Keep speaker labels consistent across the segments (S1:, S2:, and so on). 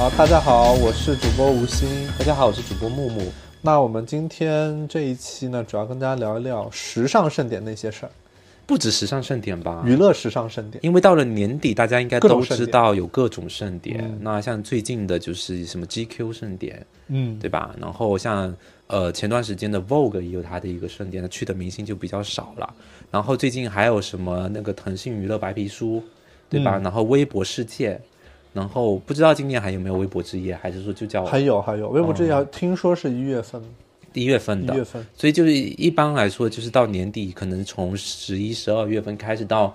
S1: 好，大家好，我是主播吴昕。
S2: 大家好，我是主播木木。
S1: 那我们今天这一期呢，主要跟大家聊一聊时尚盛典那些事儿，
S2: 不止时尚盛典吧，
S1: 娱乐时尚盛典。
S2: 因为到了年底，大家应该都知道有各种盛典。
S1: 嗯
S2: 那像最近的就是什么 GQ 盛典，
S1: 嗯，
S2: 对吧？然后像呃前段时间的 Vogue 也有它的一个盛典，那去的明星就比较少了。然后最近还有什么那个腾讯娱乐白皮书，对吧？
S1: 嗯
S2: 然后微博世界，然后不知道今年还有没有微博之夜，还是说就叫
S1: 还有还有，微博之夜听说是一月份，
S2: 一月份的？
S1: 一月份。
S2: 所以就是一般来说，就是到年底，可能从十一、十二月份开始到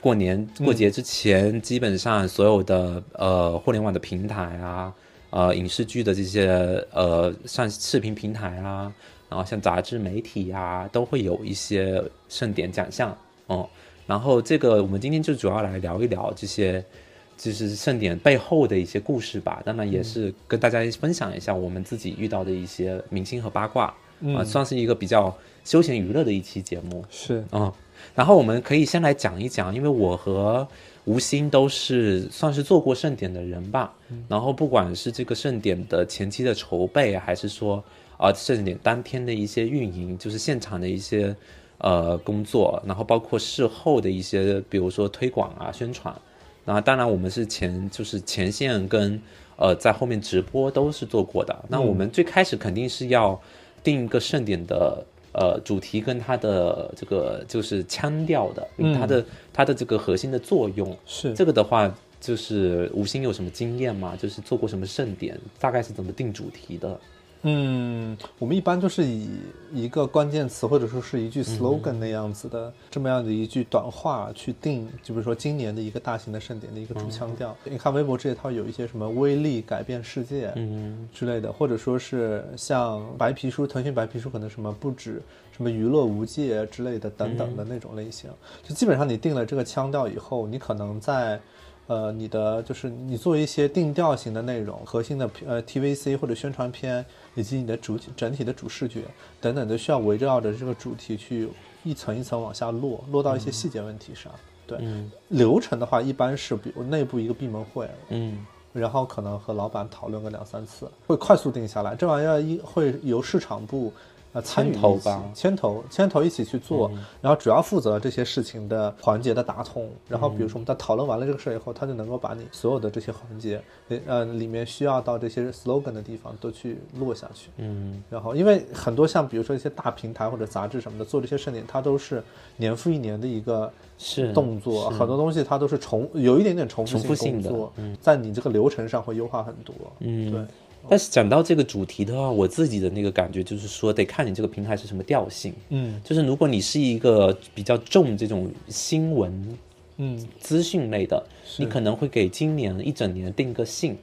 S2: 过年过节之前，基本上所有的呃互联网的平台啊，呃影视剧的这些呃像视频平台啊，然后像杂志媒体啊，都会有一些盛典奖项哦、然后这个我们今天就主要来聊一聊这些。就是盛典背后的一些故事吧，当然也是跟大家分享一下我们自己遇到的一些明星和八卦，啊，算是一个比较休闲娱乐的一期节目
S1: 是，
S2: 啊、嗯。然后我们可以先来讲一讲，因为我和吴昕都是算是做过盛典的人吧。然后不管是这个盛典的前期的筹备，还是说啊、盛典当天的一些运营，就是现场的一些呃工作，然后包括事后的一些，比如说推广啊、宣传。然后当然我们是前就是前线跟呃在后面直播都是做过的。那我们最开始肯定是要定一个盛典的呃主题跟它的这个就是腔调的，它的它的这个核心的作用。
S1: 是
S2: 这个的话，就是吴昕有什么经验吗？就是做过什么盛典，大概是怎么定主题的？
S1: 嗯，我们一般就是以一个关键词或者说是一句 slogan 那样子的、这么样的一句短话去定，就比如说今年的一个大型的盛典的一个主腔调。你看微博这一套有一些什么威力改变世界，
S2: 嗯
S1: 之类的，或者说是像白皮书，腾讯白皮书可能什么不止什么娱乐无界之类的等等的那种类型，就基本上你定了这个腔调以后，你可能在。呃，你的就是你做一些定调型的内容，核心的呃 TVC 或者宣传片，以及你的主体整体的主视觉等等，都需要围绕着这个主题去一层一层往下落，落到一些细节问题上。对，
S2: 嗯
S1: 流程的话，一般是比如内部一个闭门会，
S2: 嗯
S1: 然后可能和老板讨论个两三次，会快速定下来。这玩意儿一会由市场部呃
S2: 牵头吧嗯
S1: 牵头牵头一起去做，然后主要负责这些事情的环节的打通。然后比如说我们在讨论完了这个事儿以后，他就能够把你所有的这些环节，呃里面需要到这些 slogan 的地方都去落下去。
S2: 嗯
S1: 然后，因为很多像比如说一些大平台或者杂志什么的做这些盛典，它都是年复一年的一个
S2: 是
S1: 动作，
S2: 是
S1: 很多东西它都是重有一点点重复
S2: 重复性的
S1: 工作，在你这个流程上会优化很多。
S2: 嗯
S1: 对，
S2: 但是讲到这个主题的话，我自己的那个感觉就是说，得看你这个平台是什么调性。
S1: 嗯。
S2: 就是如果你是一个比较重这种新闻
S1: 嗯。
S2: 资讯类的，你可能会给今年一整年定个性，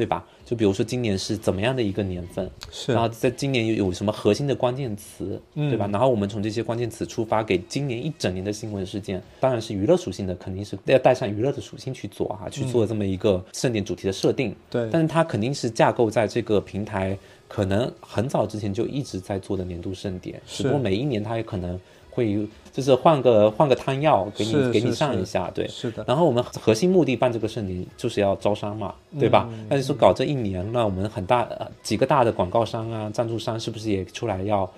S2: 对吧？就比如说今年是怎么样的一个年份，
S1: 是
S2: 然后在今年有有什么核心的关键词，对吧？然后我们从这些关键词出发，给今年一整年的新闻事件，当然是娱乐属性的，肯定是要带上娱乐的属性去做哈、去做这么一个盛典主题的设定。
S1: 对
S2: 但是它肯定是架构在这个平台，可能很早之前就一直在做的年度盛典，只不过每一年它也可能会就是换个换个汤药给你给你上一下，对。
S1: 是的，
S2: 然后我们核心目的办这个盛典就是要招商嘛，对吧？
S1: 嗯
S2: 但是说搞这一年了，我们很大呃几个大的广告商啊、赞助商是不是也出来要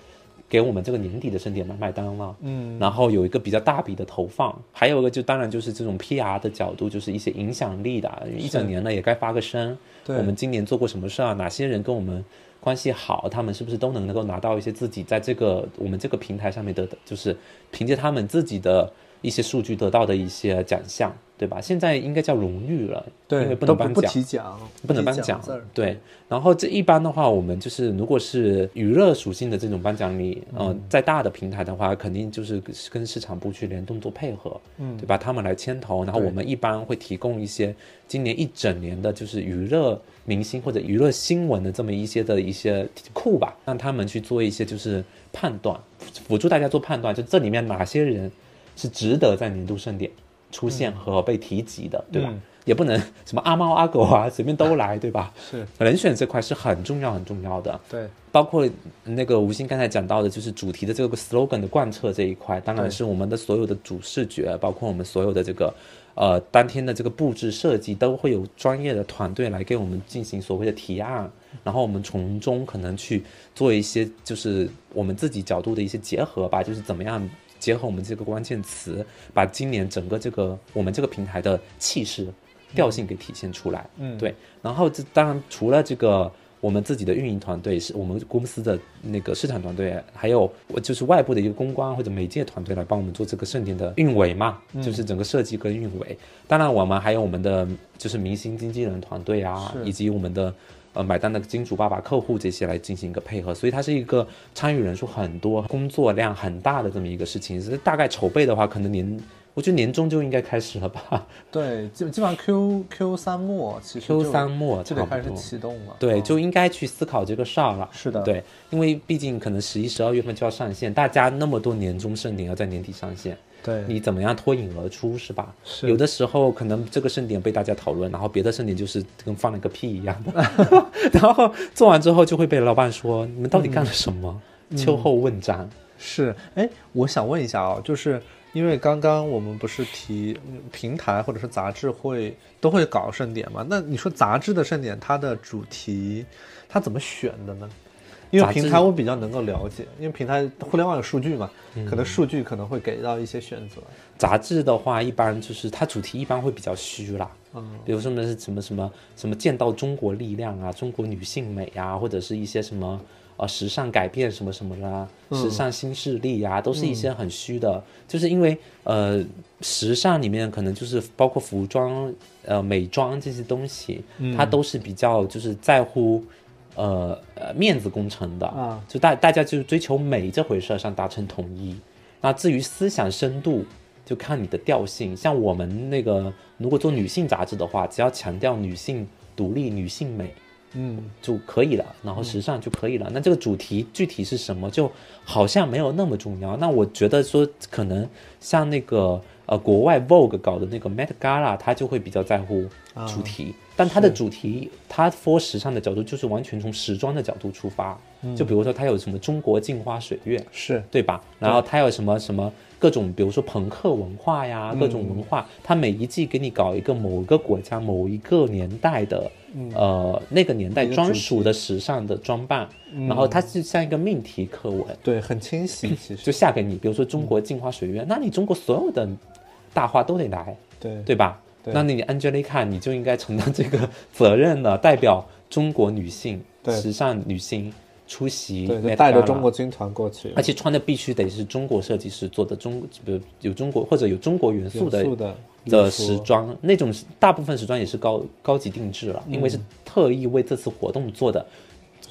S2: 给我们这个年底的盛典买买单了？
S1: 嗯，
S2: 然后有一个比较大笔的投放，还有一个就当然就是这种 PR 的角度，就是一些影响力的，一整年了也该发个声。
S1: 对
S2: 我们今年做过什么事啊？哪些人跟我们关系好？他们是不是都能能够拿到一些自己在这个我们这个平台上面的，就是凭借他们自己的一些数据得到的一些奖项，对吧？现在应该叫荣誉了，因为
S1: 对，不
S2: 能颁奖。
S1: 提奖，
S2: 不能颁奖对。然后这一般的话，我们就是如果是娱乐属性的这种颁奖礼，呃，在大的平台的话，肯定就是跟市场部去联动做配合，嗯，对吧？他们来牵头，然后我们一般会提供一些今年一整年的，就是娱乐明星或者娱乐新闻的这么一些的一些库吧，让他们去做一些就是判断，辅助大家做判断，就这里面哪些人是值得在年度盛典出现和被提及的，对吧？
S1: 嗯
S2: 也不能 什么阿猫阿狗啊，随便都来，对吧？
S1: 是
S2: 人选这块是很重要很重要的。
S1: 对，
S2: 包括那个吴昕刚才讲到的，就是主题的这个 slogan 的贯彻这一块，当然是我们的所有的主视觉，包括我们所有的这个呃当天的这个布置设计，都会有专业的团队来给我们进行所谓的提案，然后我们从中可能去做一些就是我们自己角度的一些结合吧，就是怎么样。结合我们这个关键词，把今年整个这个我们这个平台的气势、调性给体现出来。
S1: 嗯
S2: 对。然后这当然除了这个我们自己的运营团队，是我们公司的那个市场团队，还有我就是外部的一个公关或者媒介团队来帮我们做这个盛典的运维嘛，就是整个设计跟运维。当然我们还有我们的就是明星经纪人团队啊，以及我们的。呃，买单的金主爸爸、客户这些来进行一个配合，所以它是一个参与人数很多、工作量很大的这么一个事情。是大概筹备的话，可能年，我觉得年终就应该开始了吧
S1: 对，基基本上 Q Q 三末其实
S2: ，Q
S1: 就
S2: 三末
S1: 就得开始。启动了。
S2: 对，
S1: 嗯
S2: 就应该去思考这个事儿了。
S1: 是的，
S2: 对，因为毕竟可能十一、十二月份就要上线，大家那么多年终盛典要在年底上线，
S1: 对，
S2: 你怎么样脱颖而出是吧？
S1: 是
S2: 有的时候可能这个盛典被大家讨论，然后别的盛典就是跟放了个屁一样的，然后做完之后就会被老板说你们到底干了什么？
S1: 嗯
S2: 秋后问斩。
S1: 是，哎，我想问一下啊，就是因为刚刚我们不是提嗯平台或者是杂志会都会搞盛典嘛？那你说杂志的盛典，它的主题它怎么选的呢？因为平台我比较能够了解，因为平台互联网有数据嘛，
S2: 嗯
S1: 可能数据可能会给到一些选择。
S2: 杂志的话，一般就是它主题一般会比较虚啦，
S1: 嗯，
S2: 比如说呢是什么什么什么见到中国力量啊，中国女性美啊，或者是一些什么呃时尚改变什么什么啦，时尚新势力啊，都是一些很虚的，就是因为呃时尚里面可能就是包括服装呃美妆这些东西，它都是比较就是在乎。呃呃，面子工程的
S1: 啊，
S2: 就大大家就是追求美这回事儿上达成统一。那至于思想深度，就看你的调性。像我们那个，如果做女性杂志的话，只要强调女性独立、女性美
S1: 嗯，
S2: 就可以了，然后时尚就可以了。那这个主题具体是什么，就好像没有那么重要。那我觉得说，可能像那个呃国外 Vogue 搞的那个 Met Gala，它就会比较在乎主题。但它的主题，它 for 时尚的角度，就是完全从时装的角度出发。就比如说，它有什么中国镜花水月，
S1: 是。
S2: 对吧？然后它有什么什么各种，比如说朋克文化呀，各种文化，它每一季给你搞一个某个国家、某一个年代的，呃，那个年代专属的时尚的装扮，然后它是像一个命题课文，
S1: 对，很清晰，其实。
S2: 就下给你，比如说中国镜花水月，那你中国所有的大花都得来，
S1: 对。
S2: 对吧？
S1: 对。
S2: 那你 Angelica 你就应该承担这个责任了，代表中国女性、
S1: 对。
S2: 时尚女性出席
S1: 带着中国军团过去，
S2: 而且穿的必须得是中国设计师做的中，比如有中国或者有中国元素的
S1: 元素的
S2: 的时装，那种大部分时装也是高高级定制了，因为是特意为这次活动做的，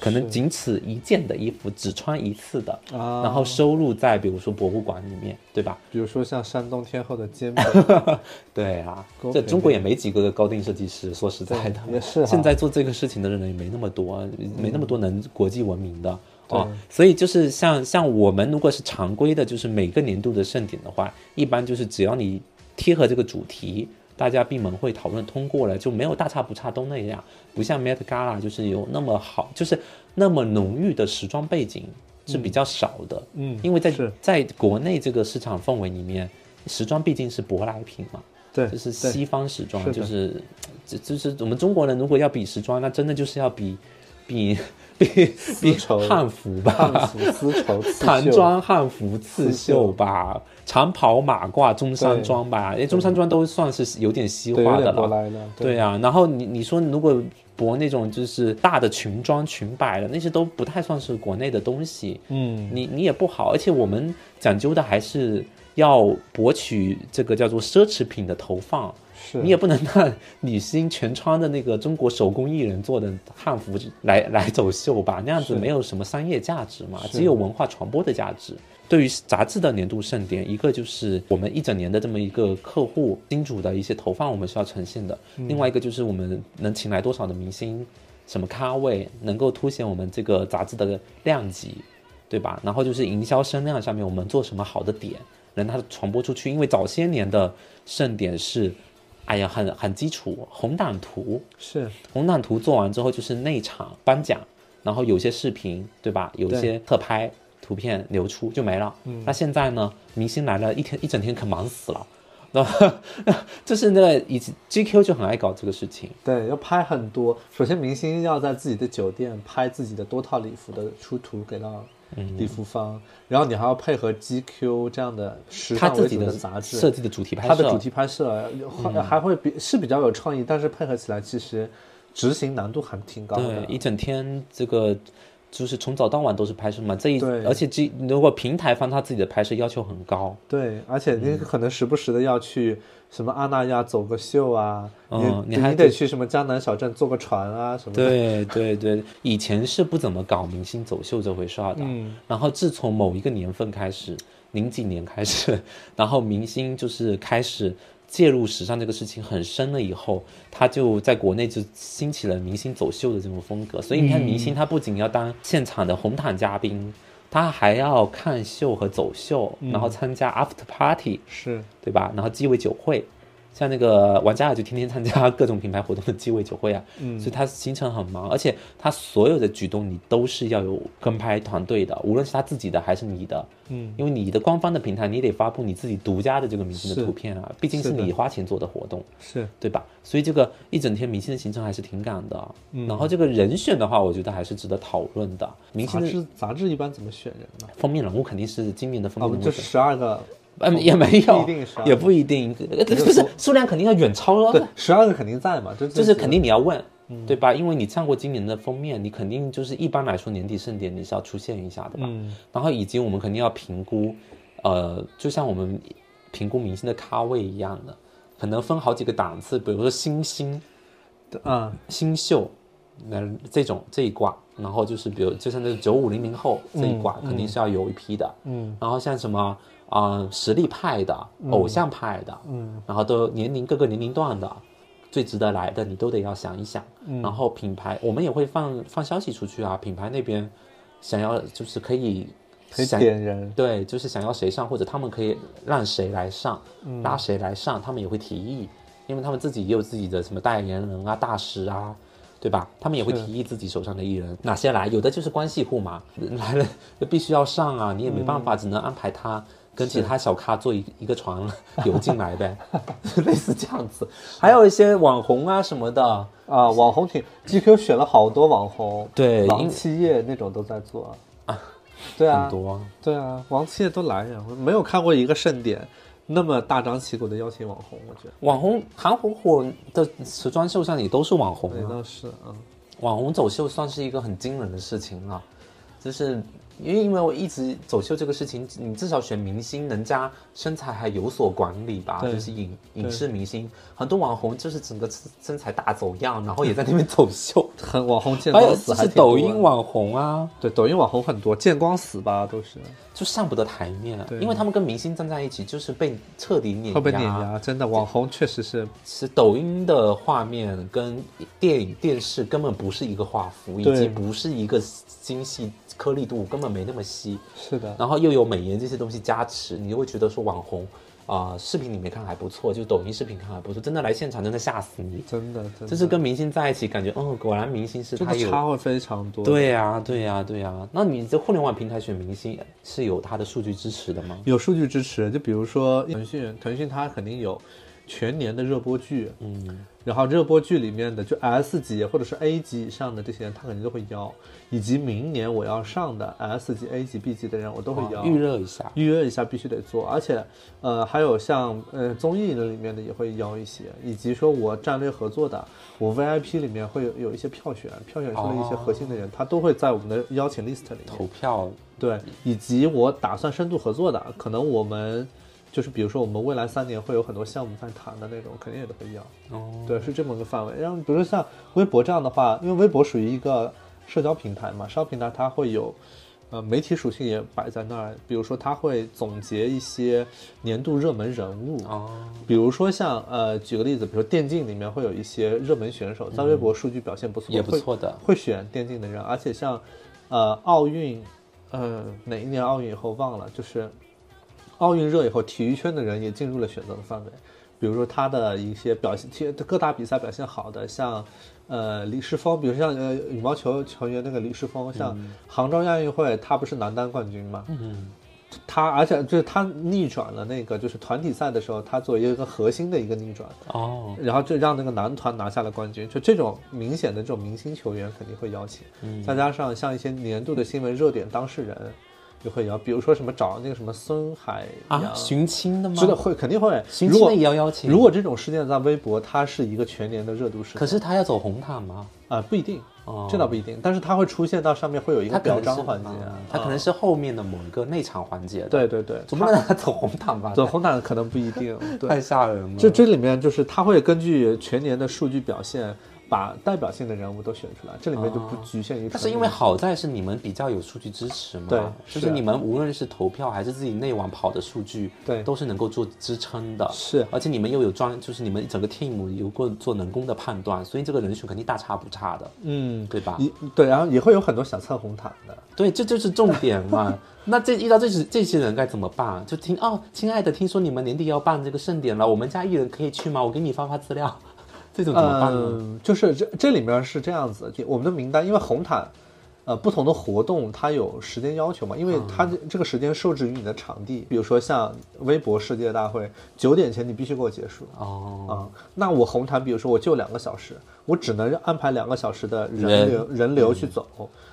S2: 可能仅此一件的衣服，只穿一次的，
S1: 啊，
S2: 然后收入在比如说博物馆里面，对吧？
S1: 比如说像山东天后的肩膀，
S2: 对啊，这中国也没几个高定设计师，说实在的，
S1: 也是哈。
S2: 现在做这个事情的人也没那么多，没那么多能国际闻名的。哦
S1: 对，
S2: 所以就是像像我们如果是常规的，就是每个年度的盛典的话，一般就是只要你贴合这个主题，大家闭门会讨论通过了，就没有大差不差都那样，不像 Met Gala 就是有那么好，就是那么浓郁的时装背景是比较少的。
S1: 嗯
S2: 因为在在国内这个市场氛围里面，时装毕竟是舶来品嘛，
S1: 对，
S2: 就是西方时装，就是这就是我们中国人如果要比时装，那真的就是要比比比比
S1: 绸
S2: 汉服吧，
S1: 汉服、丝绸、刺
S2: 唐，装、汉服、刺绣吧，长袍马褂、中山装吧，因为中山装都算是有点西化的了。对啊，然后你你说如果博那种就是大的裙装、裙摆的那些都不太算是国内的东西，
S1: 嗯，
S2: 你你也不好，而且我们讲究的还是要博取这个叫做奢侈品的投放。
S1: 是
S2: 你也不能让女星全穿的那个中国手工艺人做的汉服来来走秀吧，那样子没有什么商业价值嘛，只有文化传播的价值。对于杂志的年度盛典，一个就是我们一整年的这么一个客户金主的一些投放，我们是要呈现的；
S1: 嗯
S2: 另外一个就是我们能请来多少的明星，什么咖位，能够凸显我们这个杂志的量级，对吧？然后就是营销声量上面，我们做什么好的点，能它传播出去。因为早些年的盛典是，哎呀，很很基础，红胆图，
S1: 是
S2: 红胆图做完之后就是内场颁奖，然后有些视频，对吧？有一些特拍图片流出就没了。
S1: 嗯
S2: 那现在呢，明星来了一天一整天可忙死了。那 就是那个以前 GQ 就很爱搞这个事情，
S1: 对，要拍很多。首先，明星要在自己的酒店拍自己的多套礼服的出图给到
S2: 嗯。
S1: 礼服方，然后你还要配合 GQ 这样的时尚为
S2: 的
S1: 杂志。
S2: 设计的主题拍摄，嗯
S1: 它的主题拍摄还还会比是比较有创意，但是配合起来其实执行难度还挺高的。
S2: 对，一整天这个就是从早到晚都是拍摄嘛。这一
S1: 对
S2: 而且这如果平台方他自己的拍摄要求很高，
S1: 对，而且你可能时不时的要去什么阿那亚走个秀啊，你
S2: 嗯你还得
S1: 得去什么江南小镇坐个船啊什么的。
S2: 对对对，以前是不怎么搞明星走秀这回事儿的。
S1: 嗯
S2: 然后自从某一个年份开始，零几年开始，然后明星就是开始介入时尚这个事情很深了以后，他就在国内就兴起了明星走秀的这种风格。所以你看，明星他不仅要当现场的红毯嘉宾，他还要看秀和走秀，然后参加 after party，
S1: 是，
S2: 对吧？然后鸡尾酒会，像那个玩家就天天参加各种品牌活动的鸡尾酒会啊，
S1: 嗯。
S2: 所以他行程很忙，而且他所有的举动你都是要有跟拍团队的，无论是他自己的还是你的，
S1: 嗯，
S2: 因为你的官方的平台你得发布你自己独家的这个明星的图片啊，毕竟是你花钱做的活动，
S1: 是，
S2: 对吧？所以这个一整天明星的行程还是挺赶的，
S1: 嗯。
S2: 然后这个人选的话，我觉得还是值得讨论的。明星的
S1: 杂志杂志一般怎么选人呢？
S2: 封面人物肯定是今年的封面人物这
S1: 十二个，
S2: 嗯，也没有，也不一定，呃不是数量肯定要远超
S1: 对，十二个肯定在嘛，就
S2: 就是肯定你要问，
S1: 嗯
S2: 对吧？因为你上过今年的封面，你肯定就是一般来说年底盛典你是要出现一下的吧。
S1: 嗯
S2: 然后以及我们肯定要评估，呃，就像我们评估明星的咖位一样的，可能分好几个档次，比如说新星、
S1: 嗯，
S2: 新秀，那这种这一挂，然后就是比如就像这九五零零后这一挂，肯定是要有一批的。
S1: 嗯
S2: 然后像什么啊、呃实力派的、偶像派的，
S1: 嗯
S2: 然后都年龄各个年龄段的，最值得来的你都得要想一想。
S1: 嗯
S2: 然后品牌我们也会放放消息出去啊，品牌那边想要就是可以
S1: 可以
S2: 想
S1: 点人，
S2: 对，就是想要谁上，或者他们可以让谁来上，
S1: 嗯
S2: 拉谁来上，他们也会提议，因为他们自己也有自己的什么代言人啊、大使啊，对吧？他们也会提议自己手上的艺人哪些来，有的就是关系户嘛，来了就必须要上啊，你也没办法，只能安排他。跟其他小咖坐一一个床 游进来呗，类似这样子。还有一些网红啊什么的，
S1: 啊，网红挺 GQ 选了好多网红，
S2: 对王
S1: 七叶那种都在做啊，对啊
S2: 很，多。
S1: 对啊，王七叶都来呀，我没有看过一个盛典那么大张旗鼓的邀请网红，我觉得
S2: 网红韩火火的时装秀上也都是网红啊，
S1: 那倒是啊，
S2: 网红走秀算是一个很惊人的事情了，就是因为因为我一直走秀这个事情，你至少选明星，人家身材还有所管理吧，就是影影视明星，很多网红就是整个身材大走样，然后也在那边走秀，
S1: 很网红见光死还是
S2: 抖音网红啊，
S1: 对抖音网红很多，见光死吧都是。
S2: 就上不得台面因为他们跟明星站在一起，就是被彻底碾压。
S1: 会被碾压，真的网红确实是。
S2: 是抖音的画面跟电影、电视根本不是一个画幅，以及不是一个精细颗粒度根本没那么稀，
S1: 是的，
S2: 然后又有美颜这些东西加持，你就会觉得说网红啊、视频里面看还不错，就抖音视频看还不错，真的来现场真的吓死你。
S1: 真的真的，
S2: 就是跟明星在一起，感觉嗯，果然明星是
S1: 真
S2: 他有。
S1: 差会非常多，
S2: 对呀、对呀、对呀、那你这互联网平台选明星是有它的数据支持的吗？
S1: 有数据支持，就比如说腾讯，腾讯它肯定有全年的热播剧，
S2: 嗯，
S1: 然后热播剧里面的就 S 级或者是 A 级以上的这些人，他肯定都会邀，以及明年我要上的 S 级、A 级、B 级的人，我都会邀。
S2: 预热一下。
S1: 预热一下必须得做，而且，呃，还有像呃综艺的里面的也会邀一些，以及说我战略合作的，我 VIP 里面会有有一些票选，票选出了一些核心的人，他都会在我们的邀请 list 里面。
S2: 投票
S1: 对，以及我打算深度合作的，可能我们就是比如说我们未来三年会有很多项目在谈的那种，肯定也都会要。
S2: 哦，
S1: 对，是这么个范围。然后比如说像微博这样的话，因为微博属于一个社交平台嘛，社交平台它会有。呃，媒体属性也摆在那儿，比如说它会总结一些年度热门人物，
S2: 哦，
S1: 比如说像呃，举个例子，比如说电竞里面会有一些热门选手，在微博数据表现不错，会
S2: 也不错的。
S1: 会选电竞的人，而且像呃奥运，呃哪一年奥运以后忘了，就是奥运热以后，体育圈的人也进入了选择的范围。比如说他的一些表现，体各大比赛表现好的，像呃李世峰，比如像呃羽毛球球员那个李世峰，像杭州亚运会，他不是男单冠军嘛？
S2: 嗯，
S1: 他而且就是他逆转了那个就是团体赛的时候，他作为一个核心的一个逆转，
S2: 哦，
S1: 然后就让那个男团拿下了冠军。就这种明显的这种明星球员肯定会邀请，再加上像一些年度的新闻热点当事人。也会邀，比如说什么找那个什么孙海
S2: 啊，
S1: 洋，
S2: 寻亲的吗？
S1: 知道会肯定会。
S2: 寻亲的也要邀请。
S1: 如果这种事件在微博，它是一个全年的热度事件，
S2: 可是他要走红毯吗？
S1: 啊、不一定，
S2: 哦
S1: 这倒不一定，但是它会出现到上面会有一个表彰环节
S2: 嗯
S1: 啊，
S2: 他可能是后面的某一个内场环节的。，
S1: 对对对，
S2: 总不能让他走红毯吧？
S1: 走红毯可能不一定，对，
S2: 太吓人了。
S1: 这这里面就是它会根据全年的数据表现，把代表性的人物都选出来，这里面就不局限于。
S2: 但是因为好在是你们比较有数据支持嘛，
S1: 对
S2: 就是是你们无论是投票还是自己内网跑的数据，
S1: 对
S2: 都是能够做支撑的。
S1: 是
S2: 而且你们又有专，就是你们整个 team 有过做人工的判断，所以这个人选肯定大差不差的，
S1: 嗯，
S2: 对吧？
S1: 对，然后也会有很多想蹭红毯的，
S2: 对，这就是重点嘛。那这遇到这些这些人该怎么办？就听哦，亲爱的，听说你们年底要办这个盛典了，我们家艺人可以去吗？我给你发发资料，这种怎么办呢？
S1: 嗯，就是这这里面是这样子，就我们的名单，因为红毯，呃，不同的活动它有时间要求嘛，因为它这这个时间受制于你的场地，比如说像微博世界大会，九点前你必须给我结束。
S2: 哦，
S1: 啊、那我红毯，比如说我就两个小时，我只能安排两个小时的人
S2: 人
S1: 流人流去走。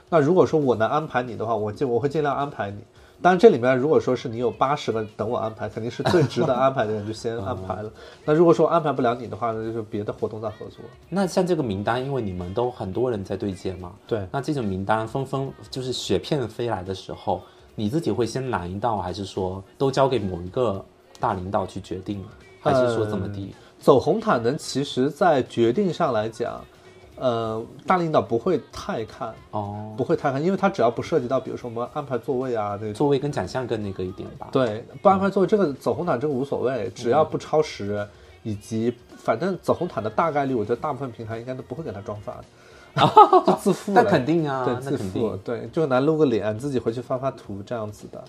S1: 那如果说我能安排你的话，我就我会尽量安排你。当然，这里面如果说是你有八十个等我安排，肯定是最值得安排的人就先 安排了。那如果说安排不了你的话，那就是别的活动再合作。
S2: 那像这个名单，因为你们都很多人在对接嘛，
S1: 对，
S2: 那这种名单纷纷就是雪片飞来的时候，你自己会先拦一道，还是说都交给某一个大领导去决定，还是说怎么地？
S1: 走红毯呢，其实在决定上来讲，呃，大领导不会太看，
S2: 哦，
S1: 不会太看，因为他只要不涉及到，比如说我们安排座位啊那种。
S2: 座位跟奖项更那个一点吧。
S1: 对，不安排座位这个走红毯这个无所谓，只要不超时，以及反正走红毯的大概率，我觉得大部分平台应该都不会给他装发的，就自负
S2: 那。肯定啊，
S1: 对，自负。，对，就拿露个脸，自己回去发发图这样子的。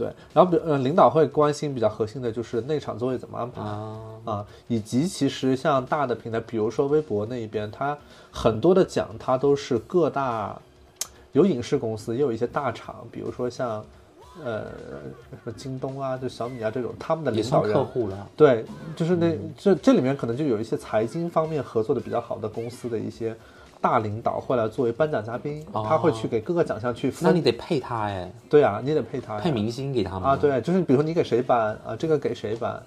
S1: 对，然后比呃，领导会关心比较核心的就是内场座位怎么安排
S2: 啊，
S1: 啊，以及其实像大的平台，比如说微博那一边，它很多的奖它都是各大有影视公司，也有一些大厂，比如说像呃什么京东啊，就小米啊这种，他们的领导人
S2: 客户了。
S1: 对，就是那
S2: 嗯
S1: 这这里面可能就有一些财经方面合作的比较好的公司的一些大领导会来作为颁奖嘉宾，他会去给各个奖项去分。
S2: 哦那你得配他哎，
S1: 对啊，你得配他
S2: 配明星给他们
S1: 啊，，对，就是比如说你给谁颁啊，这个给谁颁，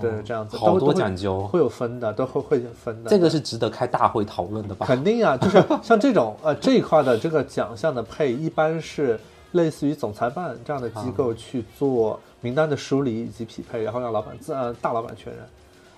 S1: 对，这样子。
S2: 好多讲究，
S1: 会有分的，都会会分的。
S2: 这个是值得开大会讨论的吧？
S1: 肯定啊，就是像这种呃这一块的这个奖项的配，一般是类似于总裁办这样的机构去做名单的梳理以及匹配，然后让老板自呃大老板确认。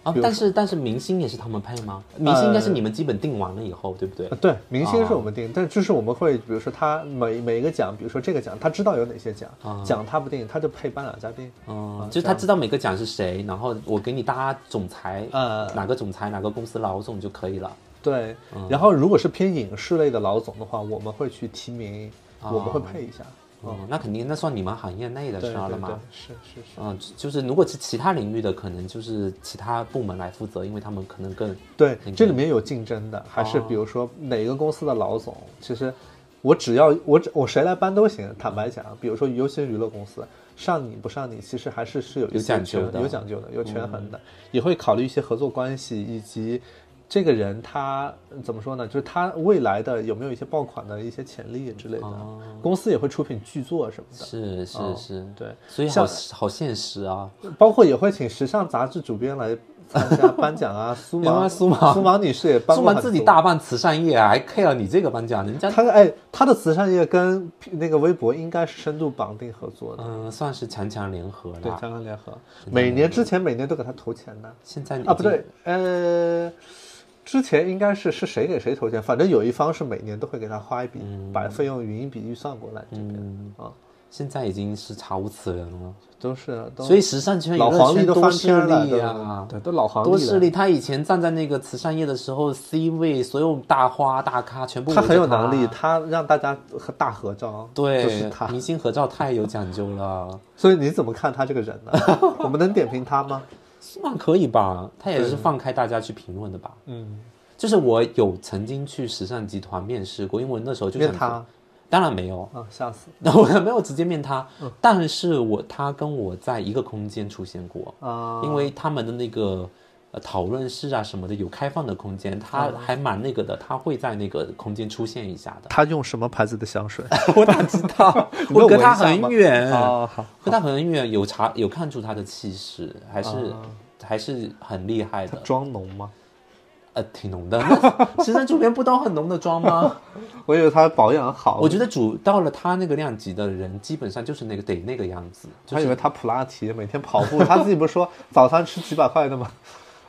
S2: 啊
S1: 比，如
S2: 但是但是明星也是他们配吗？明星应该是你们基本定完了以后，对不对
S1: 呃，？对，明星是
S2: 哦
S1: 我们定，但就是我们会，比如说他每每一个奖，比如说这个奖，他知道有哪些奖，奖他不定，他就配颁奖嘉宾。
S2: 嗯，
S1: 啊
S2: 就是他知道每个奖是谁，然后我给你搭总裁，
S1: 呃
S2: 哪个总裁哪个公司老总就可以了。
S1: 对，
S2: 嗯
S1: 然后如果是偏影视类的老总的话，我们会去提名，
S2: 哦
S1: 我们会配一下。
S2: 嗯，那肯定那算你们行业内的事儿了嘛。，
S1: 是是是。
S2: 嗯，就是如果是其他领域的，可能就是其他部门来负责，因为他们可能更
S1: 对
S2: 那，个
S1: 这里面有竞争的，还是
S2: 哦
S1: 比如说哪个公司的老总，其实我只要我只我谁来搬都行。坦白讲，比如说尤其是娱乐公司，上你不上你，其实还是是有一
S2: 有讲究的嗯
S1: 有讲究的，有权衡的，也会考虑一些合作关系以及。这个人他怎么说呢？就是他未来的有没有一些爆款的一些潜力之类的，公司也会出品剧作什么的，
S2: 哦是是
S1: 哦
S2: 是，
S1: 对，
S2: 所以好好现实啊。
S1: 包括也会请时尚杂志主编来参加颁奖啊。苏芒
S2: 苏芒
S1: 苏芒女士也颁
S2: 苏
S1: 过很多。
S2: 芒自己大办慈善业啊，还 care 你这个颁奖，人家
S1: 他哎，他的慈善业跟那个微博应该是深度绑定合作的，
S2: 嗯算是强强联合
S1: 对，
S2: 了。
S1: 强强联合，每年之前每年都给他投钱的
S2: 现在
S1: 啊，不对，呃，之前应该是是谁给谁投钱，反正有一方是每年都会给他花一笔，把费用匀一笔预算过来这边啊，
S2: 现在已经是查无此人了。
S1: 都是都
S2: 所以时尚圈、娱乐
S1: 老皇帝都
S2: 势
S1: 翻篇了，
S2: 力啊，
S1: 对，都老黄历了
S2: 多势力。他以前站在那个慈善业的时候，C 位所有大花大咖全部
S1: 他很有能力，他让大家和大合照，
S2: 对，
S1: 就是他。
S2: 明星合照太有讲究了，
S1: 所以你怎么看他这个人呢？我们能点评他吗？
S2: 算可以吧？他也是放开大家去评论的吧？
S1: 嗯，
S2: 就是我有曾经去时尚集团面试过，因为我那时候就想
S1: 面他
S2: 当然没有，
S1: 啊，吓死
S2: 那 我没有直接面他，
S1: 嗯
S2: 但是我他跟我在一个空间出现过，
S1: 啊！
S2: 因为他们的那个呃讨论室啊什么的有开放的空间，他
S1: 嗯
S2: 还蛮那个的，他会在那个空间出现一下的。
S1: 他用什么牌子的香水？
S2: 我哪知道？我隔他很远，
S1: 哦，好，
S2: 隔他很远，有查有看出他的气势，还是、
S1: 啊
S2: 还是很厉害的，
S1: 妆浓吗？
S2: 呃，挺浓的。那时尚主编不都很浓的妆吗？
S1: 我以为他保养好，
S2: 我觉得主到了他那个量级的人，基本上就是那个得那个样子，就是
S1: 他以为他普拉提每天跑步，他自己不是说早餐吃几百块的吗？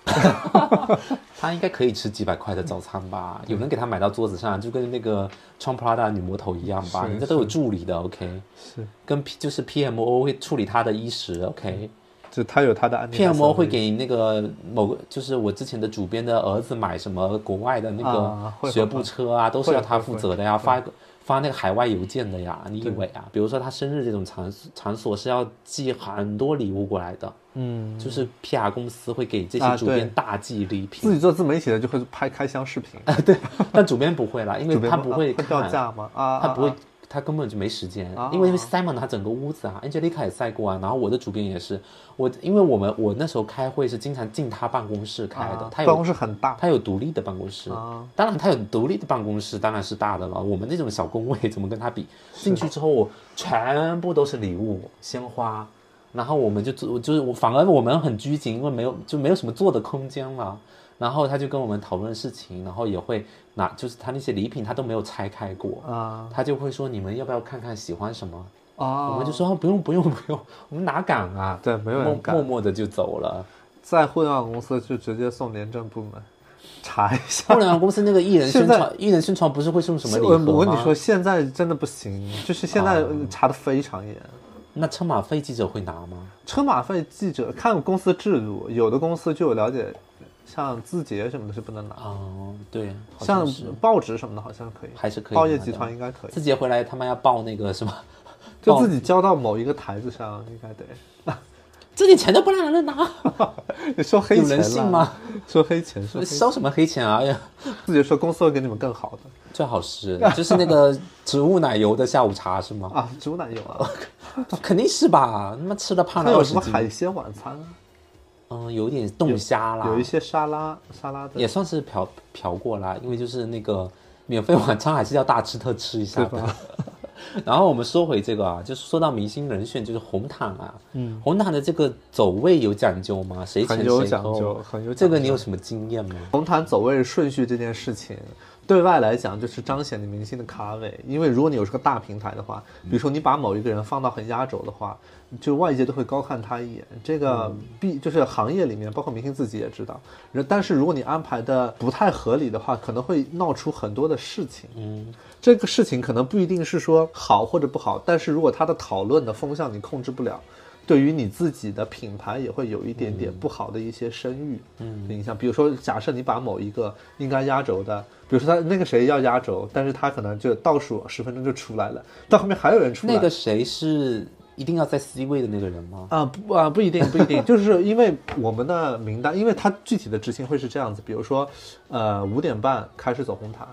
S2: 他应该可以吃几百块的早餐吧？有人给他买到桌子上，就跟那个穿 Prada 女魔头一样吧？人家都有助理的，OK？
S1: 是，
S2: 跟 P 就是 PMO 会处理他的衣食，OK？
S1: 就他有他的安全
S2: PMO 会给那个某个，就是我之前的主编的儿子买什么国外的那个学步车啊，都是要他负责的呀，
S1: 会
S2: 发发那个海外邮件的呀。你以为啊？比如说他生日这种场场所是要寄很多礼物过来的，
S1: 嗯，
S2: 就是 PR 公司会给这些主编大寄礼品
S1: 自，己做自媒体的就会拍开箱视频啊，对，
S2: 但主编不会啦，因为他不会
S1: 会掉，价吗？啊，
S2: 他不会
S1: 啊，
S2: 他根本就没时间。
S1: 啊，
S2: 因为 Simon 他整个屋子啊，Angelica 也塞过啊，然后我的主编也是，我因为我们我那时候开会是经常进他办公室开的
S1: 啊，
S2: 他有
S1: 办公室很大。
S2: 他有独立的办公室。
S1: 啊，
S2: 当然他有独立的办公室当然是大的了，我们那种小工位怎么跟他比？进去之后全部都是礼物鲜花，然后我们就就就是我反而我们很拘谨，因为没有就没有什么坐的空间了。然后他就跟我们讨论事情，然后也会拿，就是他那些礼品他都没有拆开过，
S1: 啊
S2: 他就会说你们要不要看看喜欢什么？
S1: 啊！
S2: 我们就说、哦不用不用不用，我们哪敢啊？
S1: 对，没有人
S2: 默
S1: 敢
S2: 默默的就走了。
S1: 在互联网公司就直接送廉政部门查一下。
S2: 互联网公司那个艺人宣传，艺人宣传不是会送什么礼
S1: 我
S2: 盒吗？
S1: 我跟你说，现在真的不行，就是现在查的非常严。
S2: 那车马费记者会拿吗？
S1: 车马费记者看公司制度，有的公司就有了解，像字节什么的是不能拿，
S2: 哦，对，
S1: 像报纸什么的好像可以，
S2: 还是可以
S1: 报业集团应该可以，
S2: 字节回来他妈要报那个什么，
S1: 就自己交到某一个台子上，应该得。
S2: 这点钱都不让人拿，
S1: 你说黑
S2: 有
S1: 钱了
S2: 人信吗？
S1: 说黑钱，说黑
S2: 收什么黑钱啊？哎呀，
S1: 自己说公司会给你们更好的
S2: 最好是就是那个植物奶油的下午茶是吗？
S1: 啊，植物奶油啊，
S2: 肯定是吧？他妈吃的胖
S1: 还有什么海鲜晚餐啊，
S2: 嗯，有点冻虾啦，
S1: 有一些沙拉沙拉的
S2: 也算是嫖嫖过啦，因为就是那个免费晚餐还是要大吃特吃一下的。然后我们说回这个啊，就是说到明星人选，就是红毯啊，
S1: 嗯，
S2: 红毯的这个走位有讲究吗？谁前
S1: 很有讲究，很有讲究
S2: 这个你有什么经验吗？
S1: 红毯走位顺序这件事情，对外来讲就是彰显你明星的咖位。因为如果你有这个大平台的话，比如说你把某一个人放到很压轴的话，就外界都会高看他一眼。这个必就是行业里面，包括明星自己也知道。然但是如果你安排的不太合理的话，可能会闹出很多的事情。
S2: 嗯，
S1: 这个事情可能不一定是说好或者不好，但是如果他的讨论的风向你控制不了，对于你自己的品牌也会有一点点不好的一些声誉
S2: 嗯
S1: 影响。比如说，假设你把某一个应该压轴的，比如说他那个谁要压轴，但是他可能就倒数十分钟就出来了，到后面还有人出来。
S2: 那个谁是一定要在 C 位的那个人吗？
S1: 啊不啊不一定不一定，就是因为我们的名单，因为它具体的执行会是这样子，比如说，呃五点半开始走红毯，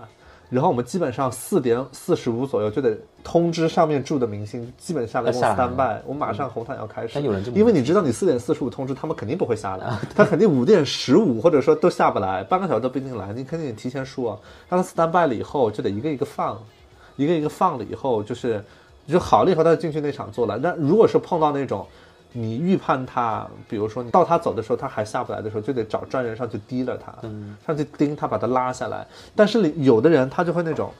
S1: 然后我们基本上四点四十五左右就得通知上面住的明星，基本下来跟我
S2: 要下来
S1: stand by，我马上红毯要开始。
S2: 但有人这么
S1: 因为你知道你四点四十五通知，他们肯定不会下来，他肯定五点十五或者说都下不来，半个小时都不一定来，你肯定得提前说啊，让他 stand by 了以后就得一个一个放，一个一个放了以后就是。就好了以后，他就进去那场做了。那如果是碰到那种，你预判他，比如说你到他走的时候，他还下不来的时候，就得找专人上去提了他，
S2: 嗯。
S1: 上去盯他，把他拉下来。但是有的人他就会那种，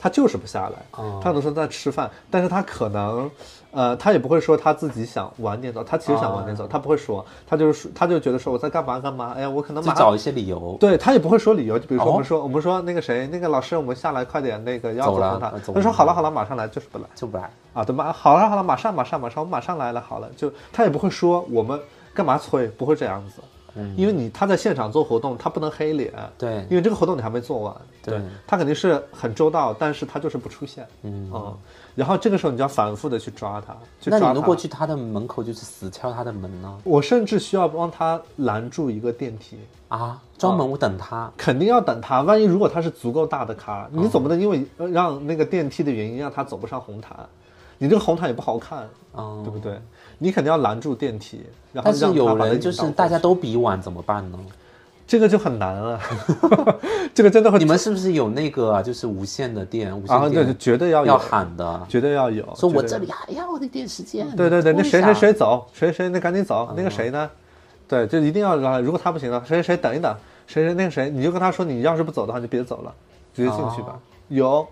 S1: 他就是不下来，
S2: 哦。
S1: 他可能说在吃饭，但是他可能，呃，他也不会说他自己想晚点走，他其实想晚点走，他不会说，他就是说他就觉得说我在干嘛干嘛，哎呀，我可能马上
S2: 找一些理由。
S1: 对他也不会说理由，就比如说
S2: 哦
S1: 我们说、我们说那个谁那个老师，我们下来快点，那个要
S2: 走了
S1: 红毯
S2: 呃，走
S1: 他说好了好了，马上来，就是不来。
S2: 就不来。
S1: 啊，对吧好了好了，马上马上马上，我们马上来了，好了，就他也不会说我们干嘛催，不会这样子，因为你他在现场做活动，他不能黑脸，
S2: 对。
S1: 因为这个活动你还没做完，
S2: 对。
S1: 他肯定是很周到，但是他就是不出现，嗯。然后这个时候你就要反复的去抓他，去抓他
S2: 那你如果去他的门口就是死敲他的门呢？
S1: 我甚至需要帮他拦住一个电梯。
S2: 啊，专门我等他。
S1: 肯定要等他。万一如果他是足够大的咖，你总不能因为呃让那个电梯的原因让他走不上红毯，你这个红毯也不好看，
S2: 嗯
S1: 对不对？你肯定要拦住电梯，然后
S2: 但是
S1: 让
S2: 有人就是大家都比晚怎么办呢？
S1: 这个就很难了，这个真的很
S2: 你们是不是有那个啊？就是无线的电，无
S1: 啊，对，
S2: 线店
S1: 就绝对要有
S2: 要喊的，
S1: 绝对要有，
S2: 说我这里还要那点时间。
S1: 对对对，那谁谁谁走，谁谁那赶紧走，那个谁呢？对，就一定要让，如果他不行了，谁谁谁等一等，谁谁那个谁，你就跟他说，你要是不走的话，你就别走了，直接进去吧。有，